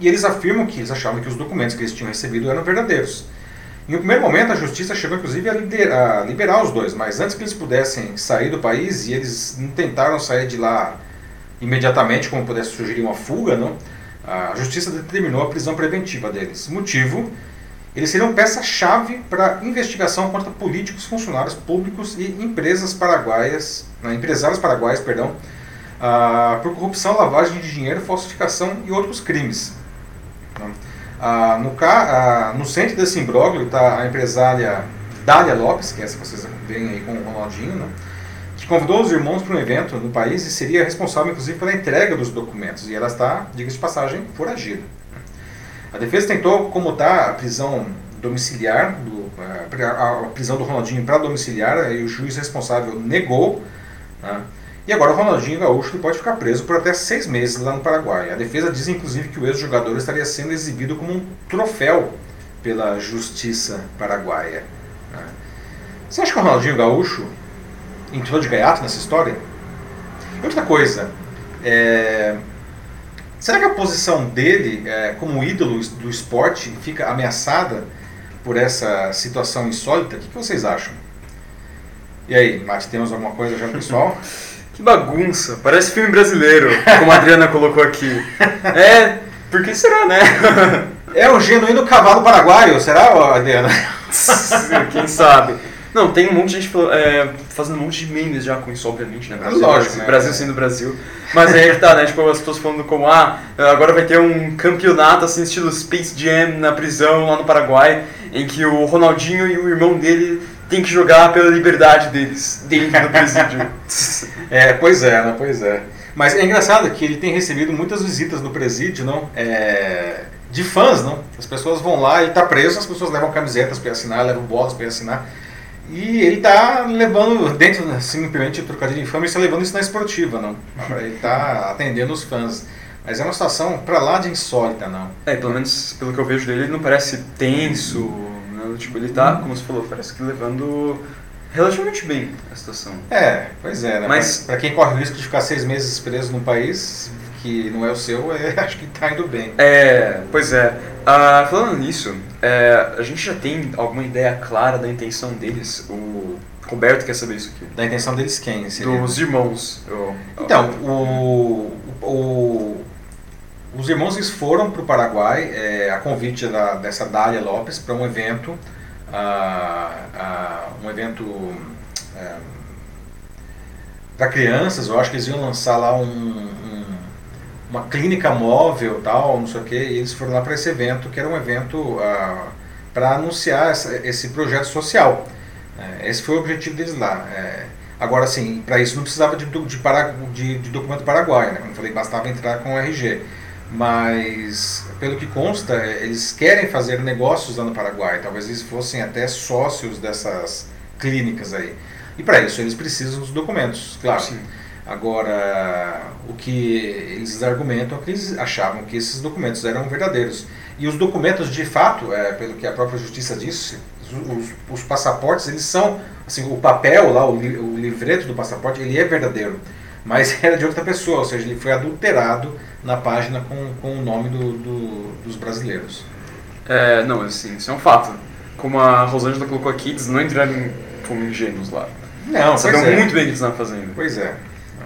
E eles afirmam que eles achavam que os documentos que eles tinham recebido eram verdadeiros. Em um primeiro momento, a justiça chegou inclusive a, liberar os dois, mas antes que eles pudessem sair do país, e eles tentaram sair de lá imediatamente, como pudesse sugerir uma fuga, não? a justiça determinou a prisão preventiva deles. Motivo: eles seriam peça-chave para investigação contra políticos, funcionários públicos e empresas paraguaias, não, empresários paraguaios, perdão, uh, por corrupção, lavagem de dinheiro, falsificação e outros crimes. Uh, no, uh, no centro desse imbróglio está a empresária Dália Lopes, que é essa que vocês veem aí com o Ronaldinho, né? que convidou os irmãos para um evento no país e seria responsável, inclusive, pela entrega dos documentos. E ela está, diga-se de passagem, foragida. A defesa tentou comutar a prisão domiciliar, do, a prisão do Ronaldinho para domiciliar, e o juiz responsável negou. Né? E agora o Ronaldinho Gaúcho pode ficar preso por até seis meses lá no Paraguai. A defesa diz, inclusive, que o ex-jogador estaria sendo exibido como um troféu pela justiça paraguaia. Né? Você acha que o Ronaldinho Gaúcho entrou de gaiato nessa história? Outra coisa, é, será que a posição dele é, como ídolo do esporte fica ameaçada por essa situação insólita? O que, vocês acham? E aí, Mate, temos alguma coisa já pessoal? que bagunça, parece filme brasileiro, como a Adriana colocou aqui. É, por que será, né? é um genuíno cavalo paraguaio, será, Adriana? Quem sabe? Não, tem um monte de gente é, fazendo um monte de memes já com isso, obviamente, né? Brasil, Lógico, né? Brasil sendo Brasil. Mas aí tá, né? Tipo, as pessoas falando como, ah, agora vai ter um campeonato assim, estilo Space Jam na prisão lá no Paraguai, em que o Ronaldinho e o irmão dele tem que jogar pela liberdade deles dentro do presídio. é, pois é, né? Pois é. Mas é engraçado que ele tem recebido muitas visitas no presídio, não? É, de fãs, não? As pessoas vão lá, ele está preso, as pessoas levam camisetas para assinar, levam bolas para assinar. E ele está levando, dentro, simplesmente, o trocadilho de fama, ele está levando isso na esportiva, não? Ele está atendendo os fãs. Mas é uma situação para lá de insólita, não? É, pelo menos pelo que eu vejo dele, ele não parece tenso, né? Tipo, ele está, como você falou, parece que levando relativamente bem a situação. É, pois é, né? Mas para quem corre o risco de ficar seis meses preso num país que não é o seu, é, acho que está indo bem. É, pois é. Uh, falando nisso, é, a gente já tem alguma ideia clara da intenção deles? O Roberto quer saber isso aqui. Da intenção deles quem? Seria? Dos irmãos. Eu, então, o, o, os irmãos foram para o Paraguai é, a convite da, dessa Dália Lopes para um evento, uh, uh, um evento é, para crianças. Eu acho que eles iam lançar lá um, uma clínica móvel, tal, não sei o que, e eles foram lá para esse evento, que era um evento uh, para anunciar essa, esse projeto social. É, esse foi o objetivo deles lá. É, agora, assim, para isso não precisava de, de, de, de documento paraguaio, né? como eu falei, bastava entrar com o RG. Mas, pelo que consta, é, eles querem fazer negócios lá no Paraguai. Talvez eles fossem até sócios dessas clínicas aí. E para isso eles precisam dos documentos, claro. Sim. Agora, o que eles argumentam é que eles achavam que esses documentos eram verdadeiros. E os documentos, de fato, é, pelo que a própria justiça disse, os, os, passaportes, eles são, assim, o papel lá, o, o livreto do passaporte, ele é verdadeiro. Mas era de outra pessoa, ou seja, ele foi adulterado na página com, com o nome do, do, dos brasileiros. É, não, assim, isso é um fato. Como a Rosângela colocou aqui, eles não entraram como ingênuos lá. Não, Sabiam é. muito bem o que eles estavam fazendo. Pois é.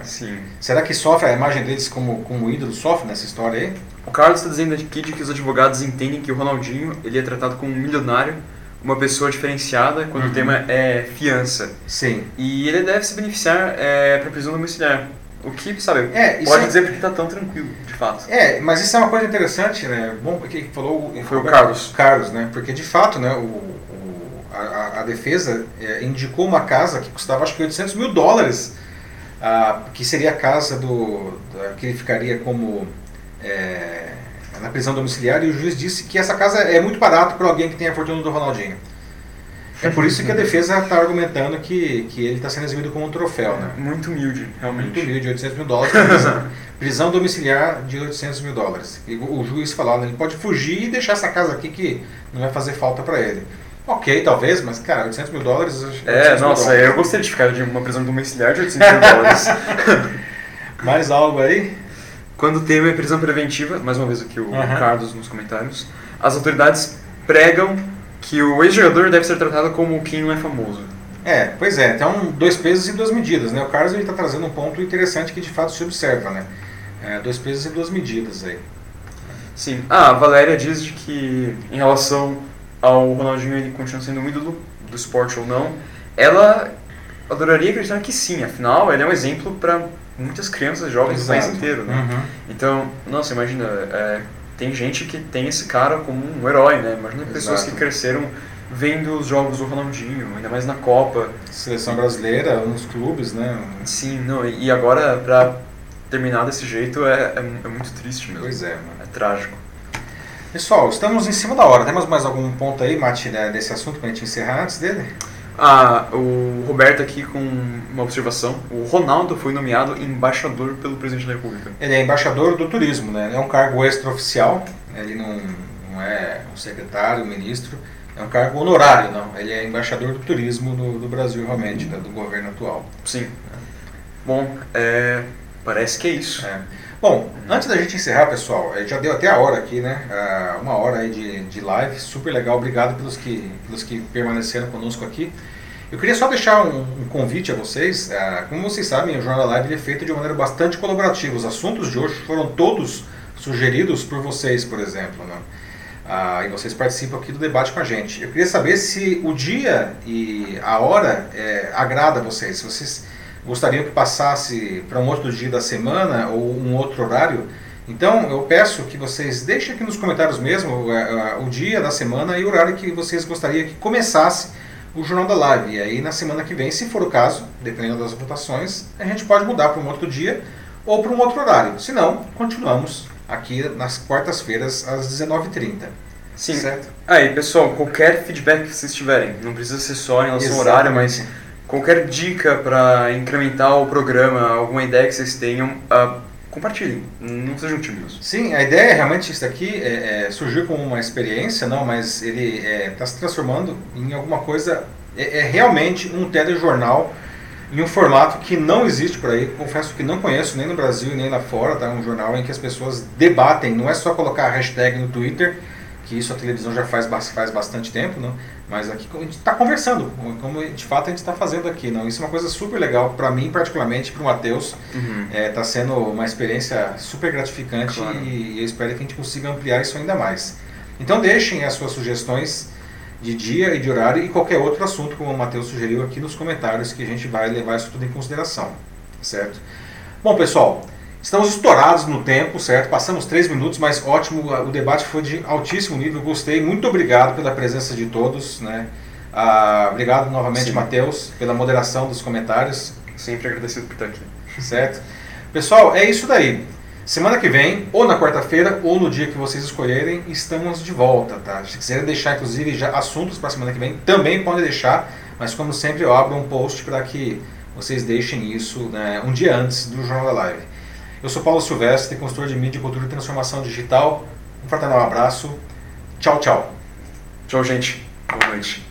Sim. Será que sofre a imagem deles como, como ídolo sofre nessa história aí? O Carlos está dizendo aqui de que os advogados entendem que o Ronaldinho ele é tratado como um milionário, uma pessoa diferenciada quando uhum. o tema é fiança. Sim. E ele deve se beneficiar é, para prisão domiciliar. O que, sabe, é, pode é... dizer porque está tão tranquilo, de fato. É, mas isso é uma coisa interessante, né? Bom, porque falou Foi o Carlos. Carlos, né? Porque de fato, né, o, o a, a, defesa é, indicou uma casa que custava acho que 800 mil dólares que seria a casa do, que ele ficaria como é, na prisão domiciliar e o juiz disse que essa casa é muito barato para alguém que tem a fortuna do Ronaldinho. É por isso que a defesa está argumentando que, que ele está sendo exibido como um troféu, né? Muito humilde, realmente. Muito humilde, 800 mil dólares. Prisão, prisão domiciliar de 800 mil dólares. E o juiz né, ele pode fugir e deixar essa casa aqui que não vai fazer falta para ele. Ok, talvez, mas cara, 800 mil dólares. 800 É, mil nossa, dólares. eu gostaria de ficar de uma prisão domiciliar de 800 mil dólares. Mais algo aí? Quando teve a prisão preventiva, mais uma vez aqui o Aham. Carlos nos comentários, as autoridades pregam que o ex-jogador deve ser tratado como quem não é famoso. É, pois é, então dois pesos e duas medidas, né? O Carlos está trazendo um ponto interessante que de fato se observa, né? É, dois pesos e duas medidas aí. Sim. Ah, a Valéria diz de que em relação ao Ronaldinho ele continua sendo um ídolo do esporte ou não, ela adoraria acreditar que sim, afinal ele é um exemplo para muitas crianças jovens do país Exato. inteiro, né? Uhum. Então, nossa, imagina, é, tem gente que tem esse cara como um herói, né? Imagina pessoas Exato. que cresceram vendo os jogos do Ronaldinho, ainda mais na Copa. Seleção brasileira, nos clubes, né? Sim, não, e agora pra terminar desse jeito é, é, é muito triste mesmo. Pois é, mano. É trágico. Pessoal, estamos em cima da hora. Temos mais algum ponto aí, Mati, né, desse assunto pra gente encerrar antes dele? Ah, o Roberto aqui com uma observação. O Ronaldo foi nomeado embaixador pelo presidente da República. Ele é embaixador do turismo, né? É um cargo extraoficial. Ele não, não é um secretário, um ministro. É um cargo honorário, não. Ele é embaixador do turismo do, do Brasil, realmente, né, do governo atual. Sim. Bom, é, parece que é isso. É. Bom, antes da gente encerrar, pessoal, eh, já deu até a hora aqui, né? Ah, uma hora aí de, de live, super legal. Obrigado pelos que, pelos que permaneceram conosco aqui. Eu queria só deixar um, um convite a vocês. Ah, como vocês sabem, o Jornal Live é feito de maneira bastante colaborativa. Os assuntos de hoje foram todos sugeridos por vocês, por exemplo. Né? Ah, e vocês participam aqui do debate com a gente. Eu queria saber se o dia e a hora eh, agrada a vocês. Se vocês gostariam que passasse para um outro dia da semana ou um outro horário. Então eu peço que vocês deixem aqui nos comentários mesmo eh, eh, o dia da semana e o horário que vocês gostariam que começasse o Jornal da Live. E aí na semana que vem, se for o caso, dependendo das votações, a gente pode mudar para um outro dia ou para um outro horário. Se não, continuamos aqui nas quartas-feiras às 19h30. Sim. Certo? Aí, pessoal, qualquer feedback que vocês tiverem, não precisa ser só em relação ao horário, mas qualquer dica para incrementar o programa, alguma ideia que vocês tenham, ah, compartilhem. Não sejam tímidos. Sim, a ideia realmente isso daqui é, é, surgiu como uma experiência, não, mas ele está se transformando em alguma coisa. É, é realmente um telejornal em um formato que não existe por aí. Confesso que não conheço nem no Brasil nem lá fora. Tá? Um jornal em que as pessoas debatem. Não é só colocar a hashtag no Twitter, que isso a televisão já faz, faz bastante tempo, não. Mas aqui a gente está conversando, como de fato a gente está fazendo aqui, não. Isso é uma coisa super legal para mim, particularmente para o Matheus. Está sendo uma experiência super gratificante Claro. e eu espero que a gente consiga ampliar isso ainda mais. Então deixem as suas sugestões de dia e de horário e qualquer outro assunto, como o Matheus sugeriu aqui nos comentários, que a gente vai levar isso tudo em consideração, certo? Bom, pessoal, estamos estourados no tempo, certo? Passamos três minutos, mas ótimo, o debate foi de altíssimo nível, gostei. Muito obrigado pela presença de todos, né? Ah, obrigado novamente. Matheus, pela moderação dos comentários. Sempre agradecido por estar aqui. Certo? Pessoal, é isso daí. Semana que vem, ou na quarta-feira, ou no dia que vocês escolherem, estamos de volta, tá? Se quiserem deixar, inclusive, já assuntos para semana que vem, também podem deixar, mas como sempre, eu abro um post para que vocês deixem isso né, um dia antes do Jornal da Live. Eu sou Paulo Silvestre, consultor de mídia, cultura e transformação digital. Um fraternal abraço. Tchau, tchau. Tchau, gente. Boa noite.